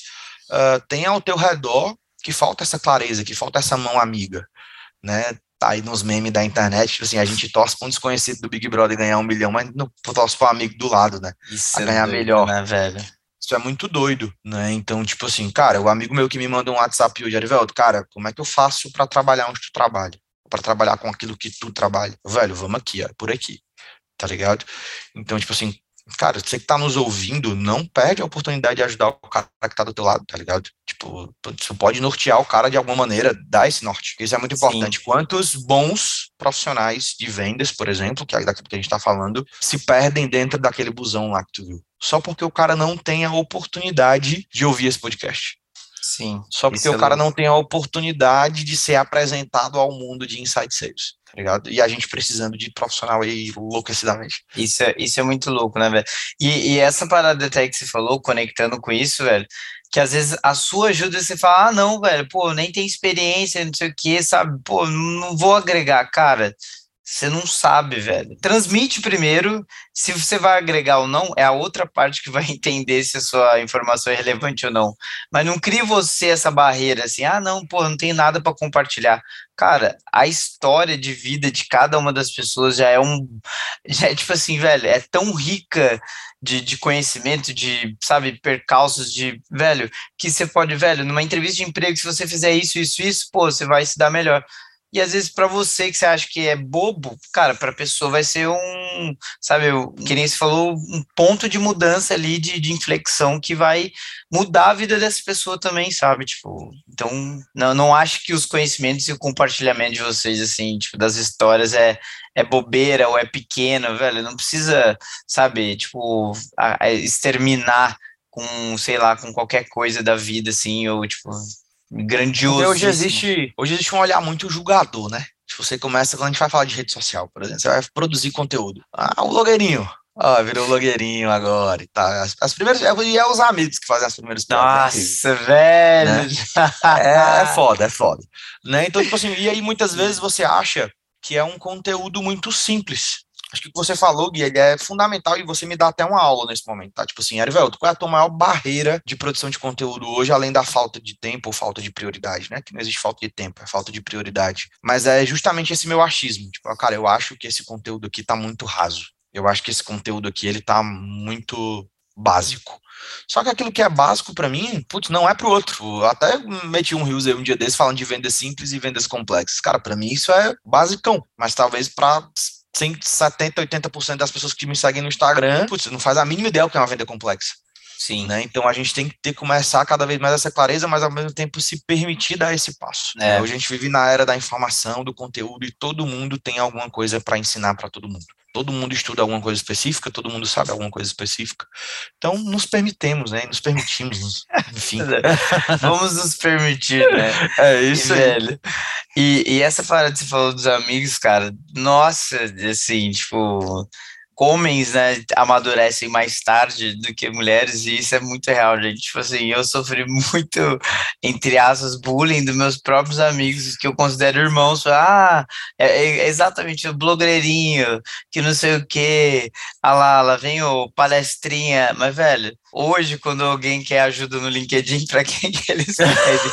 uh, tem ao teu redor que falta essa clareza, que falta essa mão amiga, né? Tá aí nos memes da internet, tipo assim, a gente torce para um desconhecido do Big Brother ganhar um milhão, mas não torce para um amigo do lado, né? Isso a é ganhar doido, melhor. Né, velho? Isso é muito doido, né? Então, tipo assim, cara, o amigo meu que me manda um WhatsApp hoje, Arivelto, cara, como é que eu faço para trabalhar onde tu trabalha? Para trabalhar com aquilo que tu trabalha? Velho, vamos aqui, ó, por aqui, tá ligado? Então, tipo assim, cara, você que tá nos ouvindo, não perde a oportunidade de ajudar o cara que tá do teu lado, tá ligado? Tipo, você pode nortear o cara de alguma maneira, dar esse norte. Isso é muito importante. Sim. Quantos bons profissionais de vendas, por exemplo, que é daquilo que a gente tá falando, se perdem dentro daquele busão lá que tu viu? Só porque o cara não tem a oportunidade de ouvir esse podcast. Sim. Só porque o é cara não tem a oportunidade de ser apresentado ao mundo de inside sales tá ligado? E a gente precisando de profissional aí enlouquecidamente. Isso é, isso é muito louco, né, velho? E, e essa parada até que você falou, conectando com isso, velho, que às vezes a sua ajuda você fala, ah, não, velho, pô, nem tem experiência, não sei o que, sabe? Pô, não vou agregar, cara. Você não sabe, velho. Transmite primeiro. Se você vai agregar ou não, é a outra parte que vai entender se a sua informação é relevante ou não. Mas não crie você essa barreira assim, ah, não, pô, não tem nada para compartilhar. Cara, a história de vida de cada uma das pessoas já é um. Já é tipo assim, velho, é tão rica de, de conhecimento, de, sabe, percalços, de, velho, que você pode, velho, numa entrevista de emprego, se você fizer isso, isso, isso, pô, você vai se dar melhor. E às vezes para você que você acha que é bobo, cara, para a pessoa vai ser um, sabe, que nem você falou, um ponto de mudança ali, de, de inflexão que vai mudar a vida dessa pessoa também, sabe? Tipo, então não, não acho que os conhecimentos e o compartilhamento de vocês, assim, tipo, das histórias é, é bobeira ou é pequeno, velho. Não precisa, sabe, tipo, a, a exterminar com, sei lá, com qualquer coisa da vida, assim, ou tipo grandioso. Hoje existe, hoje existe um olhar muito julgador, né? Se você começa, quando a gente vai falar de rede social, por exemplo, você vai produzir conteúdo. Ah, o blogueirinho. Ó, virou blogueirinho agora e tá. As, as primeiras. E é os amigos que fazem as primeiras Nossa, velho! Né? é, é foda, é foda. Né? Então, tipo assim, e aí muitas vezes você acha que é um conteúdo muito simples. Acho que o que você falou, Gui, ele é fundamental e você me dá até uma aula nesse momento, tá? Tipo assim, Erivelto, qual é a tua maior barreira de produção de conteúdo hoje, além da falta de tempo ou falta de prioridade, né? Que não existe falta de tempo, é falta de prioridade. Mas é justamente esse meu achismo. Tipo, cara, eu acho que esse conteúdo aqui tá muito raso. Eu acho que esse conteúdo aqui, ele tá muito básico. Só que aquilo que é básico para mim, putz, não é para o outro. Eu até meti um rios aí um dia desse falando de vendas simples e vendas complexas. Cara, para mim isso é basicão, mas talvez para 70, 80% das pessoas que me seguem no Instagram, putz, não faz a mínima ideia o que é uma venda complexa. Sim. Né? Então a gente tem que ter começar cada vez mais essa clareza, mas ao mesmo tempo se permitir dar esse passo. É. Hoje a gente vive na era da informação, do conteúdo e todo mundo tem alguma coisa para ensinar para todo mundo todo mundo estuda alguma coisa específica, todo mundo sabe alguma coisa específica. Então, nos permitemos, né? Nos permitimos, enfim. Vamos nos permitir, né? É isso e, velho. E, e essa parada que você falou dos amigos, cara, nossa, assim, tipo, homens, né, amadurecem mais tarde do que mulheres, e isso é muito real, gente. Tipo assim, eu sofri muito, entre aspas, bullying dos meus próprios amigos, que eu considero irmãos. Ah, é, é exatamente o blogueirinho, que não sei o quê. Ah lá, lá vem o palestrinha. Mas, velho, hoje, quando alguém quer ajuda no LinkedIn, para quem que eles pedem?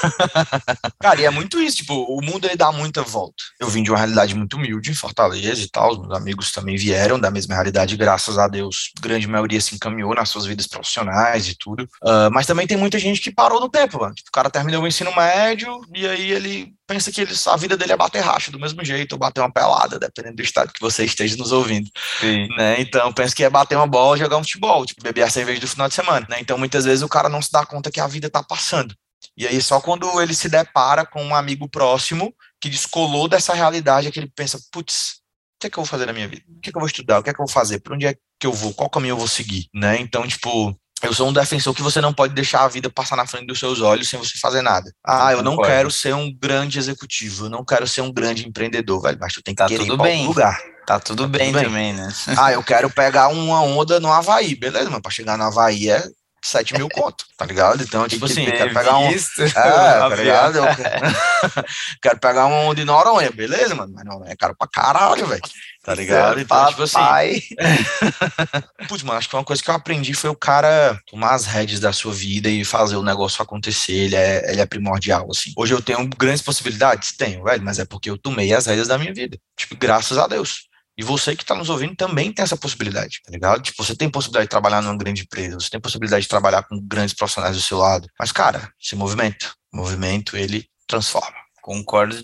Cara, e é muito isso, tipo, o mundo ele dá muita volta. Eu vim de uma realidade muito humilde em Fortaleza e tal, os meus amigos também vieram da mesma realidade, graças a Deus, grande maioria se encaminhou nas suas vidas profissionais e tudo. Uh, mas também tem muita gente que parou no tempo, mano. Tipo, o cara terminou o ensino médio e aí ele pensa que ele, a vida dele é bater racha do mesmo jeito, ou bater uma pelada, dependendo do estado que você esteja nos ouvindo. Sim. Né? Então, pensa que é bater uma bola, jogar um futebol, tipo, beber a cerveja do final de semana. Né? Então, muitas vezes o cara não se dá conta que a vida tá passando. E aí, só quando ele se depara com um amigo próximo que descolou dessa realidade, é que ele pensa, putz, o que é que eu vou fazer na minha vida? O que é que eu vou estudar? O que é que eu vou fazer? Por onde é que eu vou? Qual caminho eu vou seguir? Né? Então, tipo, eu sou um defensor que você não pode deixar a vida passar na frente dos seus olhos sem você fazer nada. Ah, eu não, não quero ser um grande executivo, eu não quero ser um grande empreendedor, velho, mas tu tem que tá querer ir pra bem. lugar. Tá tudo, tá bem, tudo bem também, né? ah, eu quero pegar uma onda no Havaí, beleza, mas pra chegar no Havaí é 7 mil conto, tá ligado? Então, tipo assim, quero pegar um. É, tá ligado? Eu quero pegar um em Noronha, beleza, mano? Mas não, é caro pra caralho, velho. Tá ligado? Então, tipo assim. Putz, mano, acho que uma coisa que eu aprendi foi o cara tomar as rédeas da sua vida e fazer o negócio acontecer. Ele é, ele é primordial, assim. Hoje eu tenho grandes possibilidades? Tenho, velho, mas é porque eu tomei as rédeas da minha vida. Tipo, graças a Deus. E você que está nos ouvindo também tem essa possibilidade, tá ligado? Tipo, você tem possibilidade de trabalhar numa grande empresa, você tem possibilidade de trabalhar com grandes profissionais do seu lado. Mas, cara, se movimenta. O movimento, ele transforma. Concordo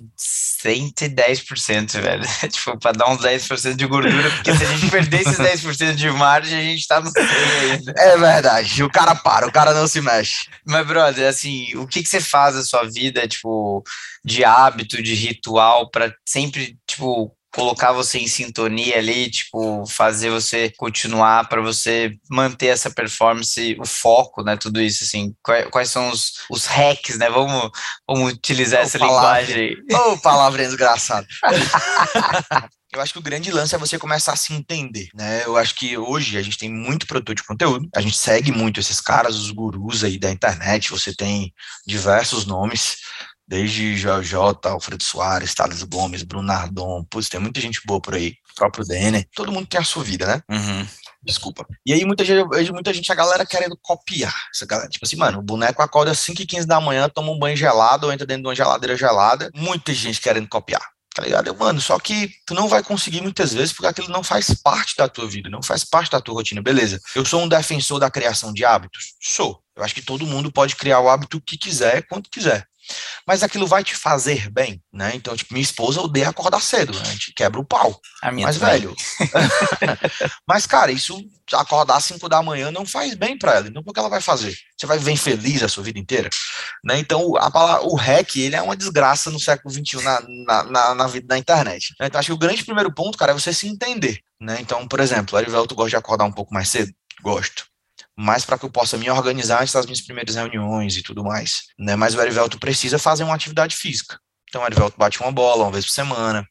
110%, velho. tipo, pra dar uns 10% de gordura, porque se a gente perder esses 10% de margem, a gente tá no ainda. É verdade. O cara para, o cara não se mexe. Mas, brother, assim, o que, que você faz na sua vida, tipo, de hábito, de ritual, para sempre, tipo, colocar você em sintonia ali, tipo, fazer você continuar para você manter essa performance, o foco, né, tudo isso, assim, quais, quais são os, os hacks, né, vamos, vamos utilizar oh, essa palavra, linguagem. Ô, oh, palavra desgraçada. Eu acho que o grande lance é você começar a se entender, né? Eu acho que hoje a gente tem muito produtor de conteúdo, a gente segue muito esses caras, os gurus aí da internet, você tem diversos nomes, desde JJ, Alfredo Soares, Thales Gomes, Bruno Nardon, putz, tem muita gente boa por aí, o próprio Denner, todo mundo tem a sua vida, né? Uhum. Desculpa. E aí, muita gente, vejo muita gente, a galera querendo copiar. Essa galera, tipo assim, mano, o boneco acorda às 5 e 15 da manhã, toma um banho gelado, ou entra dentro de uma geladeira gelada. Muita gente querendo copiar tá ligado? Mano, só que tu não vai conseguir muitas vezes porque aquilo não faz parte da tua vida, não faz parte da tua rotina, beleza? Eu sou um defensor da criação de hábitos? Sou. Eu acho que todo mundo pode criar o hábito que quiser, quando quiser mas aquilo vai te fazer bem, né? Então, tipo, minha esposa odeia acordar cedo, né? a gente quebra o pau. A minha mas, velho. mas, cara, isso acordar às 5 da manhã não faz bem para ela. Então, o que ela vai fazer? Você vai viver infeliz a sua vida inteira? Né? Então, a palavra, o hack, ele é uma desgraça no século XXI na, na, na, na vida da internet. Né? Então, acho que o grande primeiro ponto, cara, é você se entender. Né? Então, por exemplo, Arivelto gosta de acordar um pouco mais cedo? Gosto mais para que eu possa me organizar antes das minhas primeiras reuniões e tudo mais. Né? Mas o Erivelto precisa fazer uma atividade física. Então o Erivelto bate uma bola uma vez por semana,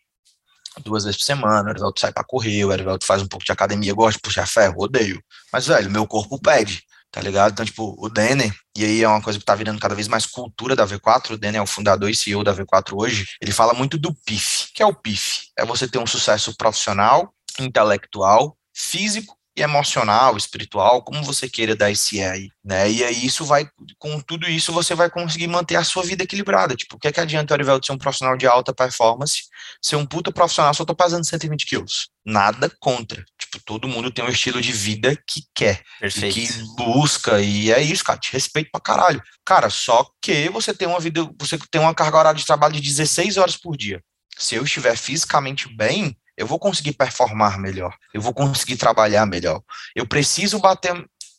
duas vezes por semana, o Erivelto sai para correr, o Erivelto faz um pouco de academia, gosta de puxar ferro, odeio. Mas, velho, meu corpo pede, tá ligado? Então, tipo, o Denner, e aí é uma coisa que tá virando cada vez mais cultura da V4, o Denner é o fundador e CEO da V4 hoje, ele fala muito do PIF. que é o PIF? É você ter um sucesso profissional, intelectual, físico emocional, espiritual, como você queira dar esse é aí, né? E aí isso vai, com tudo isso, você vai conseguir manter a sua vida equilibrada. Tipo, o que é que adianta o Arivelto ser um profissional de alta performance, ser um puta profissional, só tô pesando 120 quilos? Nada contra. Tipo, todo mundo tem um estilo de vida que quer, Perfeito. que busca, e é isso, cara, te respeito pra caralho. Cara, só que você tem uma vida, você tem uma carga horária de trabalho de 16 horas por dia. Se eu estiver fisicamente bem, eu vou conseguir performar melhor, eu vou conseguir trabalhar melhor. Eu preciso bater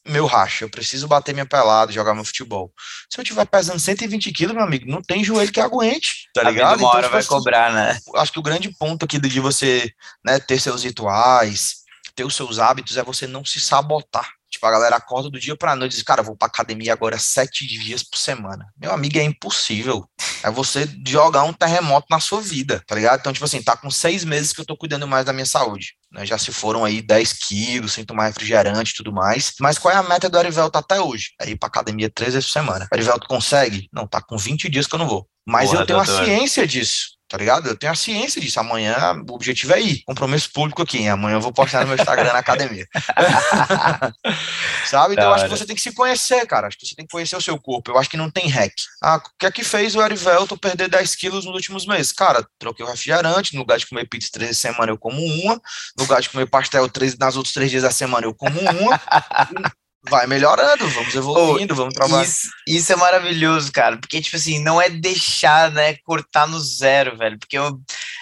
meu racha, eu preciso bater minha pelada, jogar meu futebol. Se eu tiver pesando 120 quilos, meu amigo, não tem joelho que aguente, tá a ligado? Uma hora então, vai tipo assim, cobrar, né? Acho que o grande ponto aqui de você né, ter seus rituais, ter os seus hábitos, é você não se sabotar. Tipo, a galera acorda do dia pra noite e diz, cara, vou pra academia agora sete dias por semana. Meu amigo, é impossível. É você jogar um terremoto na sua vida, tá ligado? Então, tipo assim, tá com seis meses que eu tô cuidando mais da minha saúde. Né? Já se foram aí 10 quilos, sem tomar refrigerante e tudo mais. Mas qual é a meta do Arivelto até hoje? É ir pra academia três vezes por semana. O Arivelto consegue? Não, tá com 20 dias que eu não vou. Mas Porra, eu tenho doutor. a ciência disso tá ligado? Eu tenho a ciência disso. Amanhã o objetivo é ir. Compromisso público aqui. Hein? Amanhã eu vou postar no meu Instagram na academia. Sabe? Então eu acho que você tem que se conhecer, cara. Acho que você tem que conhecer o seu corpo. Eu acho que não tem hack. Ah, o que é que fez o Erivelto perder 10 quilos nos últimos meses? Cara, troquei o refrigerante. No lugar de comer pizza três semana, eu como uma. No lugar de comer pastel três, nas outras três dias da semana, eu como uma. vai melhorando, vamos evoluindo, oh, vamos trabalhar. Isso, isso, é maravilhoso, cara, porque, tipo assim, não é deixar, né, cortar no zero, velho, porque eu,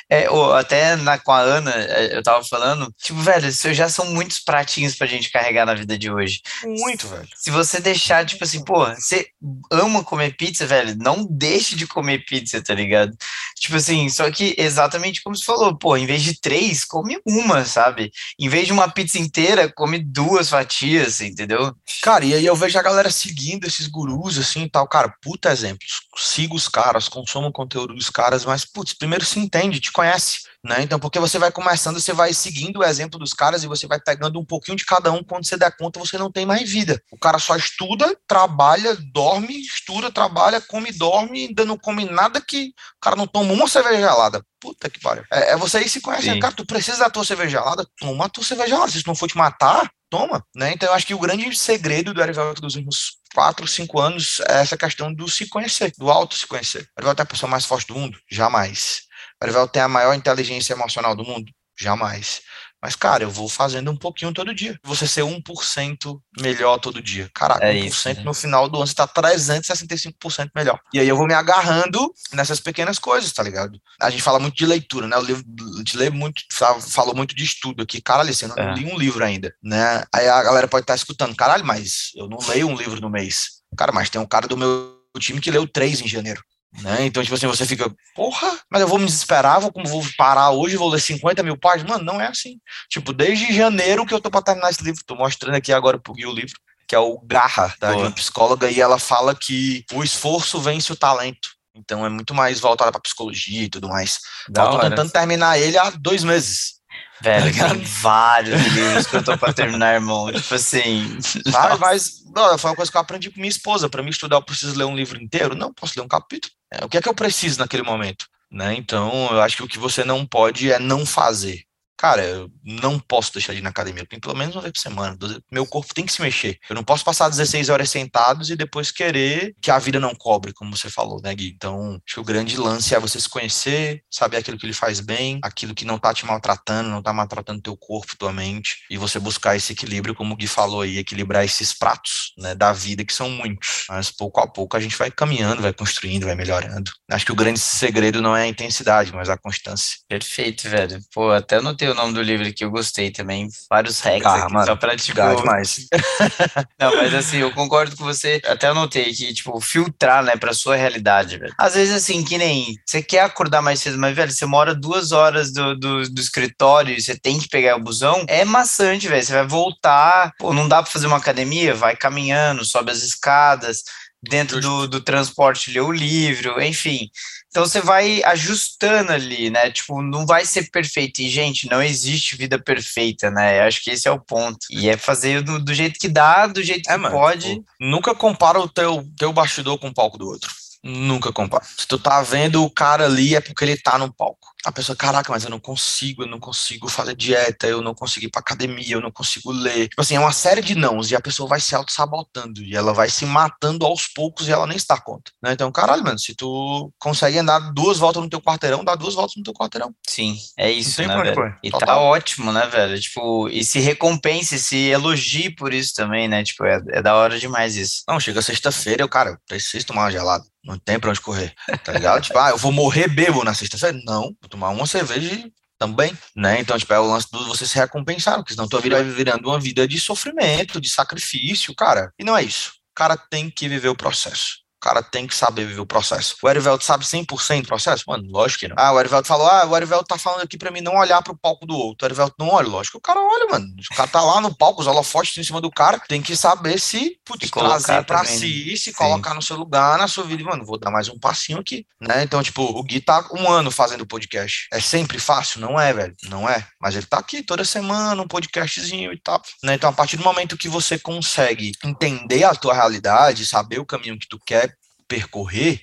é, oh, até na, com a Ana, é, eu tava falando, tipo, velho, isso já são muitos pratinhos pra gente carregar na vida de hoje. Muito, velho. Se você deixar, tipo assim, pô, você ama comer pizza, velho, não deixe de comer pizza, tá ligado? Tipo assim, só que exatamente como você falou, pô, em vez de três, come uma, sabe? Em vez de uma pizza inteira, come duas fatias, entendeu? Cara, e aí eu vejo a galera seguindo esses gurus, assim, e tal, cara, puta exemplos. Siga os caras, consuma o conteúdo dos caras, mas, putz, primeiro se entende, te conhece, né? Então, porque você vai começando, você vai seguindo o exemplo dos caras e você vai pegando um pouquinho de cada um, quando você der conta, você não tem mais vida. O cara só estuda, trabalha, dorme, estuda, trabalha, come, dorme, ainda não come nada que o cara não toma uma cerveja gelada. Puta que pariu. É, é você aí se conhece, cara, tu precisa da tua cerveja gelada, toma a tua cerveja gelada. Se isso não for te matar, toma, né? Então eu acho que o grande segredo do Erivelto dos últimos quatro, cinco anos é essa questão do se conhecer, do auto se conhecer. Erivelto é a pessoa mais forte do mundo? Jamais. Erivelto tem a maior inteligência emocional do mundo? Jamais. Mas, cara, eu vou fazendo um pouquinho todo dia. Você ser 1% melhor todo dia. Caraca, é 1% isso, né? no final do ano você tá 365% melhor. E aí eu vou me agarrando nessas pequenas coisas, tá ligado? A gente fala muito de leitura, né? O livro de ler muito, falou muito de estudo aqui. Caralho, assim, eu não é. li um livro ainda, né? Aí a galera pode estar tá escutando, caralho, mas eu não leio um livro no mês. Cara, mas tem um cara do meu time que leu três em janeiro. Né? Então, tipo assim, você fica, porra, mas eu vou me desesperar, vou, como vou parar hoje, vou ler 50 mil páginas. Mano, não é assim. Tipo, desde janeiro que eu tô pra terminar esse livro. Tô mostrando aqui agora pro Gui o livro, que é o Garra, da de uma psicóloga, e ela fala que o esforço vence o talento. Então é muito mais voltada pra psicologia e tudo mais. Eu tô tentando terminar ele há dois meses. Velho, tá tem vários livros que eu tô pra terminar, irmão. Tipo assim. Sabe, mas não, foi uma coisa que eu aprendi com minha esposa. Para mim estudar, eu preciso ler um livro inteiro? Não, posso ler um capítulo. É, o que é que eu preciso naquele momento? Né? Então, eu acho que o que você não pode é não fazer cara, eu não posso deixar de ir na academia, eu tenho pelo menos uma vez por semana, meu corpo tem que se mexer. Eu não posso passar 16 horas sentados e depois querer que a vida não cobre, como você falou, né, Gui? Então, acho que o grande lance é você se conhecer, saber aquilo que ele faz bem, aquilo que não tá te maltratando, não tá maltratando teu corpo, tua mente, e você buscar esse equilíbrio, como o Gui falou aí, equilibrar esses pratos, né, da vida, que são muitos. Mas pouco a pouco a gente vai caminhando, vai construindo, vai melhorando. Acho que o grande segredo não é a intensidade, mas a constância. Perfeito, velho. Pô, até notei o nome do livro que eu gostei também. Vários hacks ah, aqui, mano, só pra, tipo... demais. não, mas assim, eu concordo com você. Até anotei que, tipo, filtrar, né, pra sua realidade, velho. Às vezes, assim, que nem... Você quer acordar mais cedo, mas, velho, você mora duas horas do, do, do escritório e você tem que pegar o busão, é maçante, velho. Você vai voltar, pô, não dá pra fazer uma academia? Vai caminhando, sobe as escadas, dentro do, do transporte lê o livro, enfim. Então você vai ajustando ali, né? Tipo, não vai ser perfeito. E, gente, não existe vida perfeita, né? Eu acho que esse é o ponto. E é fazer do, do jeito que dá, do jeito é, que mano, pode. Tipo, nunca compara o teu, teu bastidor com o palco do outro. Nunca compara. Se tu tá vendo o cara ali, é porque ele tá no palco a pessoa, caraca, mas eu não consigo, eu não consigo fazer dieta, eu não consigo ir pra academia, eu não consigo ler. Tipo assim, é uma série de nãos e a pessoa vai se auto-sabotando e ela vai se matando aos poucos e ela nem se dá conta. Né? Então, caralho, mano, se tu consegue andar duas voltas no teu quarteirão, dá duas voltas no teu quarteirão. Sim, é isso, né, velho? E tá Total. tá ótimo, né, velho? Tipo, e se recompense, se elogie por isso também, né? Tipo, é, é da hora demais isso. Não, chega sexta-feira, eu, cara, preciso tomar uma gelada. Não tem pra onde correr, tá ligado? tipo, ah, eu vou morrer bebo na sexta-feira? Não, tomar uma cerveja também, né? Então, tipo, é o lance do você se recompensar, porque senão tua vida vai virando uma vida de sofrimento, de sacrifício, cara. E não é isso. O cara tem que viver o processo. O cara tem que saber viver o processo. O Erivelto sabe 100% do processo? Mano, lógico que não. Ah, o Erivelto falou, ah, o Erivelto tá falando aqui pra mim não olhar pro palco do outro. O Erivelto não olha, lógico que o cara olha, mano. O cara tá lá no palco, os holofotes em cima do cara, tem que saber se, putz, trazer pra também, si, se Sim. colocar no seu lugar, na sua vida. Mano, vou dar mais um passinho aqui, né? Então, tipo, o Gui tá um ano fazendo podcast. É sempre fácil? Não é, velho. Não é. Mas ele tá aqui toda semana, um podcastzinho e tal, né? Então, a partir do momento que você consegue entender a tua realidade, saber o caminho que tu quer, percorrer,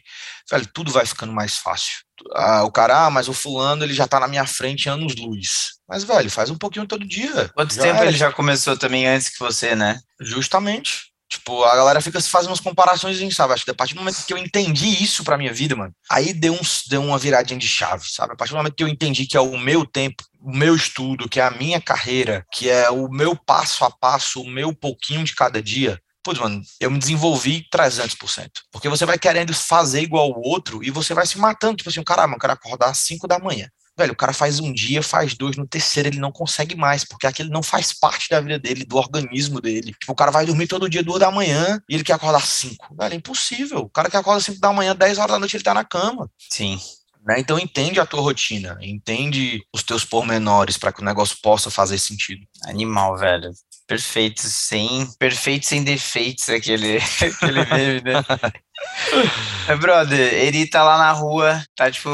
velho, tudo vai ficando mais fácil. Ah, o cara, ah, mas o fulano ele já tá na minha frente anos luz. Mas, velho, faz um pouquinho todo dia. Quanto tempo é. ele já começou também antes que você, né? Justamente. Tipo, a galera fica se fazendo umas comparações, sabe? Acho que a partir do momento que eu entendi isso pra minha vida, mano, aí deu, um, deu uma viradinha de chave, sabe? A partir do momento que eu entendi que é o meu tempo, o meu estudo, que é a minha carreira, que é o meu passo a passo, o meu pouquinho de cada dia, putz, mano, eu me desenvolvi 300%. Porque você vai querendo fazer igual o outro e você vai se matando. Tipo assim, o cara, eu quero acordar às 5 da manhã. Velho, o cara faz um dia, faz dois, no terceiro ele não consegue mais, porque aquilo não faz parte da vida dele, do organismo dele. Tipo, o cara vai dormir todo dia, duas da manhã, e ele quer acordar cinco. Velho, é impossível. O cara que acorda cinco da manhã, 10 horas da noite, ele tá na cama. Sim. Né? Então entende a tua rotina, entende os teus pormenores para que o negócio possa fazer sentido. Animal, velho. Perfeito, sem perfeito sem defeitos aquele aquele meme, né? Brother, ele tá lá na rua, tá tipo,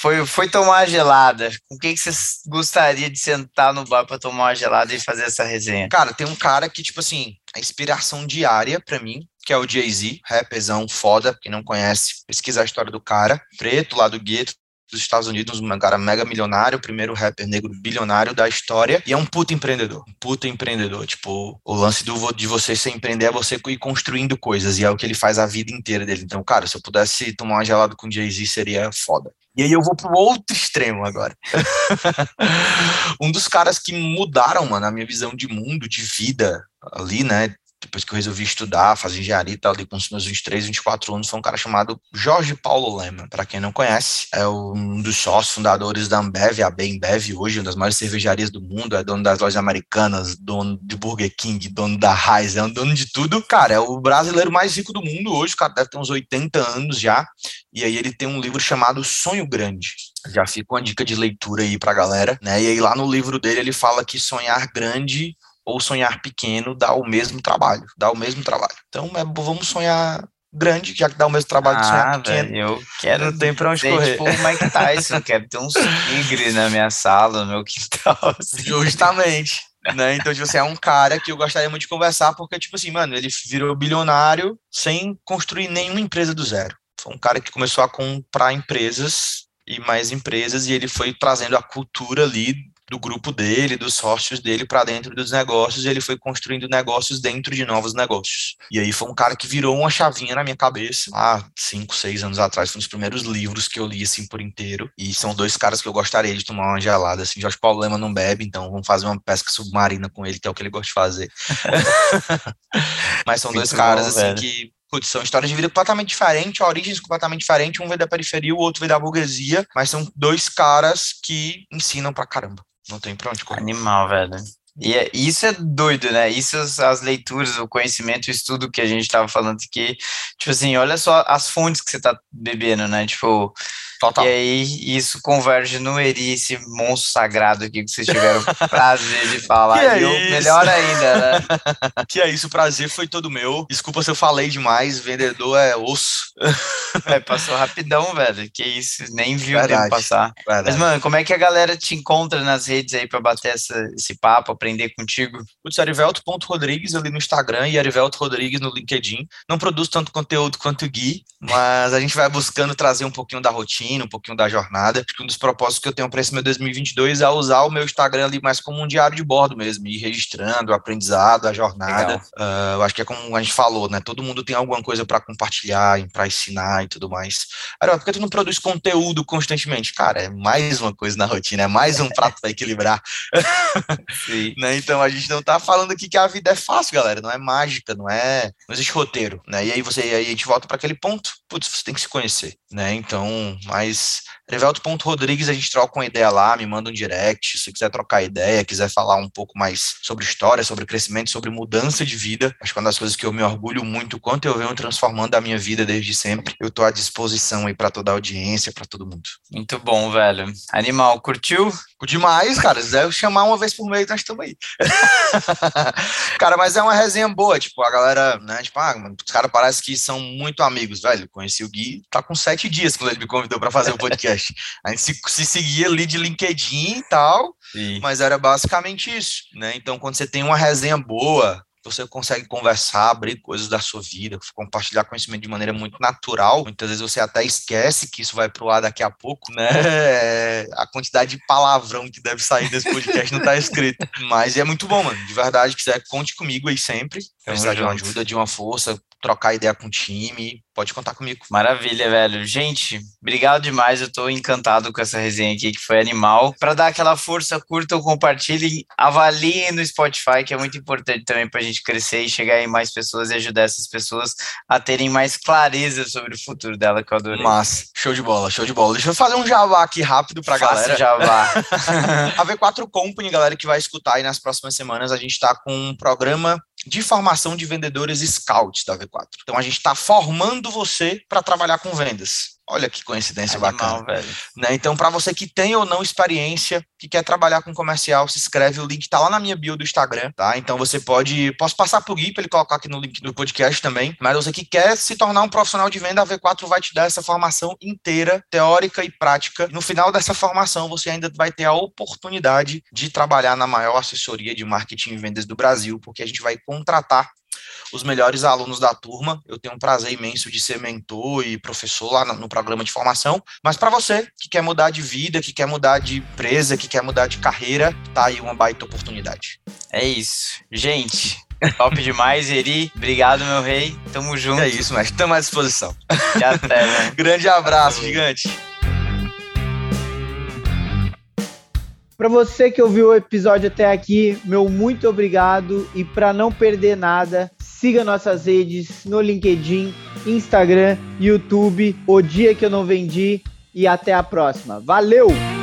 foi, foi tomar uma gelada. Com quem que você gostaria de sentar no bar pra tomar uma gelada e fazer essa resenha? Cara, tem um cara que, tipo assim, a inspiração diária para mim, que é o Jay-Z, rapperzão foda, quem não conhece, pesquisa a história do cara, preto lá do gueto, dos Estados Unidos, um cara mega milionário, primeiro rapper negro bilionário da história, e é um puta empreendedor, um puta empreendedor. Tipo, o lance do, de você ser empreender é você ir construindo coisas, e é o que ele faz a vida inteira dele. Então, cara, se eu pudesse tomar uma gelada com Jay-Z, seria foda. E aí eu vou pro outro extremo agora. um dos caras que mudaram, mano, a minha visão de mundo, de vida ali, né? Depois que eu resolvi estudar, fazer engenharia e tal, ali com os meus 23, 24 anos, foi um cara chamado Jorge Paulo Lema. Para quem não conhece, é um dos sócios fundadores da Ambev, a Bembev hoje, uma das maiores cervejarias do mundo, é dono das lojas americanas, dono de Burger King, dono da Heinz, é um dono de tudo. Cara, é o brasileiro mais rico do mundo hoje, o cara deve ter uns 80 anos já, e aí ele tem um livro chamado Sonho Grande. Já fica uma dica de leitura aí pra galera, né? E aí lá no livro dele ele fala que sonhar grande ou sonhar pequeno dá o mesmo trabalho, dá o mesmo trabalho. Então, é, vamos sonhar grande, já que dá o mesmo trabalho ah, de sonhar ah, pequeno. Véio, eu quero não tem pra onde ser, correr. tipo o Mike Tyson, quero ter uns tigres na minha sala, no meu quintal. Assim. Justamente. né? Então, tipo assim, é um cara que eu gostaria muito de conversar, porque, tipo assim, mano, ele virou bilionário sem construir nenhuma empresa do zero. Foi um cara que começou a comprar empresas e mais empresas, e ele foi trazendo a cultura ali do grupo dele, dos sócios dele para dentro dos negócios, e ele foi construindo negócios dentro de novos negócios. E aí foi um cara que virou uma chavinha na minha cabeça há cinco, seis anos atrás. Foi um dos primeiros livros que eu li assim por inteiro. E são dois caras que eu gostaria de tomar uma gelada. Assim, Jorge Paulo Lema não bebe, então vamos fazer uma pesca submarina com ele, que é o que ele gosta de fazer. Mas são Muito dois caras bom, assim velho. que Putz, são histórias de vida completamente diferentes, origens completamente diferentes. Um veio da periferia, o outro veio da burguesia, mas são dois caras que ensinam pra caramba. Não tem pra onde correr. Animal, velho. E é, isso é doido, né? Isso as leituras, o conhecimento, o estudo que a gente tava falando aqui. Tipo assim, olha só as fontes que você tá bebendo, né? Tipo, Total. E aí isso converge no Eri, esse monstro sagrado aqui que vocês tiveram o prazer de falar. Que é isso? melhor ainda, né? que é isso, o prazer foi todo meu. Desculpa se eu falei demais, vendedor é osso. É, passou rapidão, velho. Que isso, nem viu Verdade. o tempo passar. Verdade. Mas, mano, como é que a galera te encontra nas redes aí pra bater essa, esse papo, aprender contigo? Putz, arivelto.rodrigues ali no Instagram e Arivelto Rodrigues no LinkedIn. Não produzo tanto conteúdo quanto o Gui, mas a gente vai buscando trazer um pouquinho da rotina rotina, um pouquinho da jornada. Acho que um dos propósitos que eu tenho para esse meu 2022 é usar o meu Instagram ali mais como um diário de bordo mesmo, ir registrando o aprendizado, a jornada. Uh, eu acho que é como a gente falou, né? Todo mundo tem alguma coisa para compartilhar, para ensinar e tudo mais. Cara, por que tu não produz conteúdo constantemente? Cara, é mais uma coisa na rotina, é mais um prato para equilibrar. né? Então a gente não tá falando aqui que a vida é fácil, galera, não é mágica, não é, não existe roteiro, né? E aí você aí a gente volta para aquele ponto, putz, você tem que se conhecer, né? Então, mas Erivelto.rodrigues, a gente troca uma ideia lá, me manda um direct, se quiser trocar ideia, quiser falar um pouco mais sobre história, sobre crescimento, sobre mudança de vida. Acho que uma das coisas que eu me orgulho muito, quanto eu venho transformando a minha vida desde sempre, eu tô à disposição aí para toda a audiência, para todo mundo. Muito bom, velho. Animal, curtiu? Demais, cara. Se quiser chamar uma vez por mês, nós estamos aí. cara, mas é uma resenha boa, tipo, a galera, né, tipo, ah, os caras parecem que são muito amigos, velho. Conheci o Gui, tá com sete dias quando ele me convidou para fazer o podcast. A gente se, se seguia ali de LinkedIn e tal, Sim. mas era basicamente isso, né? Então, quando você tem uma resenha boa, você consegue conversar, abrir coisas da sua vida, compartilhar conhecimento de maneira muito natural. Muitas vezes você até esquece que isso vai pro ar daqui a pouco, né? A quantidade de palavrão que deve sair desse podcast não tá escrito. Mas é muito bom, mano. De verdade, quiser, conte comigo aí sempre. Precisar de uma ajuda, de uma força, trocar ideia com o time, pode contar comigo. Maravilha, velho. Gente, obrigado demais. Eu tô encantado com essa resenha aqui, que foi animal. Para dar aquela força, curtam, compartilhem, avaliem no Spotify, que é muito importante também pra gente crescer e chegar em mais pessoas e ajudar essas pessoas a terem mais clareza sobre o futuro dela, que eu adorei. Mas, show de bola, show de bola. Deixa eu fazer um jabá aqui rápido pra Faça galera. jabá. a V4 Company, galera que vai escutar aí nas próximas semanas, a gente tá com um programa de formação de vendedores scouts da V4. Então a gente está formando você para trabalhar com vendas. Olha que coincidência Animal, bacana. Velho. Né? Então, para você que tem ou não experiência, que quer trabalhar com comercial, se inscreve. O link está lá na minha bio do Instagram, tá? Então você pode. Posso passar por Gui para ele colocar aqui no link do podcast também. Mas você que quer se tornar um profissional de venda, a V4 vai te dar essa formação inteira, teórica e prática. No final dessa formação, você ainda vai ter a oportunidade de trabalhar na maior assessoria de marketing e vendas do Brasil, porque a gente vai contratar os melhores alunos da turma. Eu tenho um prazer imenso de ser mentor e professor lá no programa de formação. Mas para você que quer mudar de vida, que quer mudar de empresa, que quer mudar de carreira, tá aí uma baita oportunidade. É isso. Gente, Top demais, Eri. Obrigado, meu rei. Tamo junto. É isso, mas estamos à disposição. E até, né? Grande abraço, gigante. Para você que ouviu o episódio até aqui, meu muito obrigado e para não perder nada, siga nossas redes no LinkedIn, Instagram, YouTube, O Dia que eu não vendi e até a próxima. Valeu!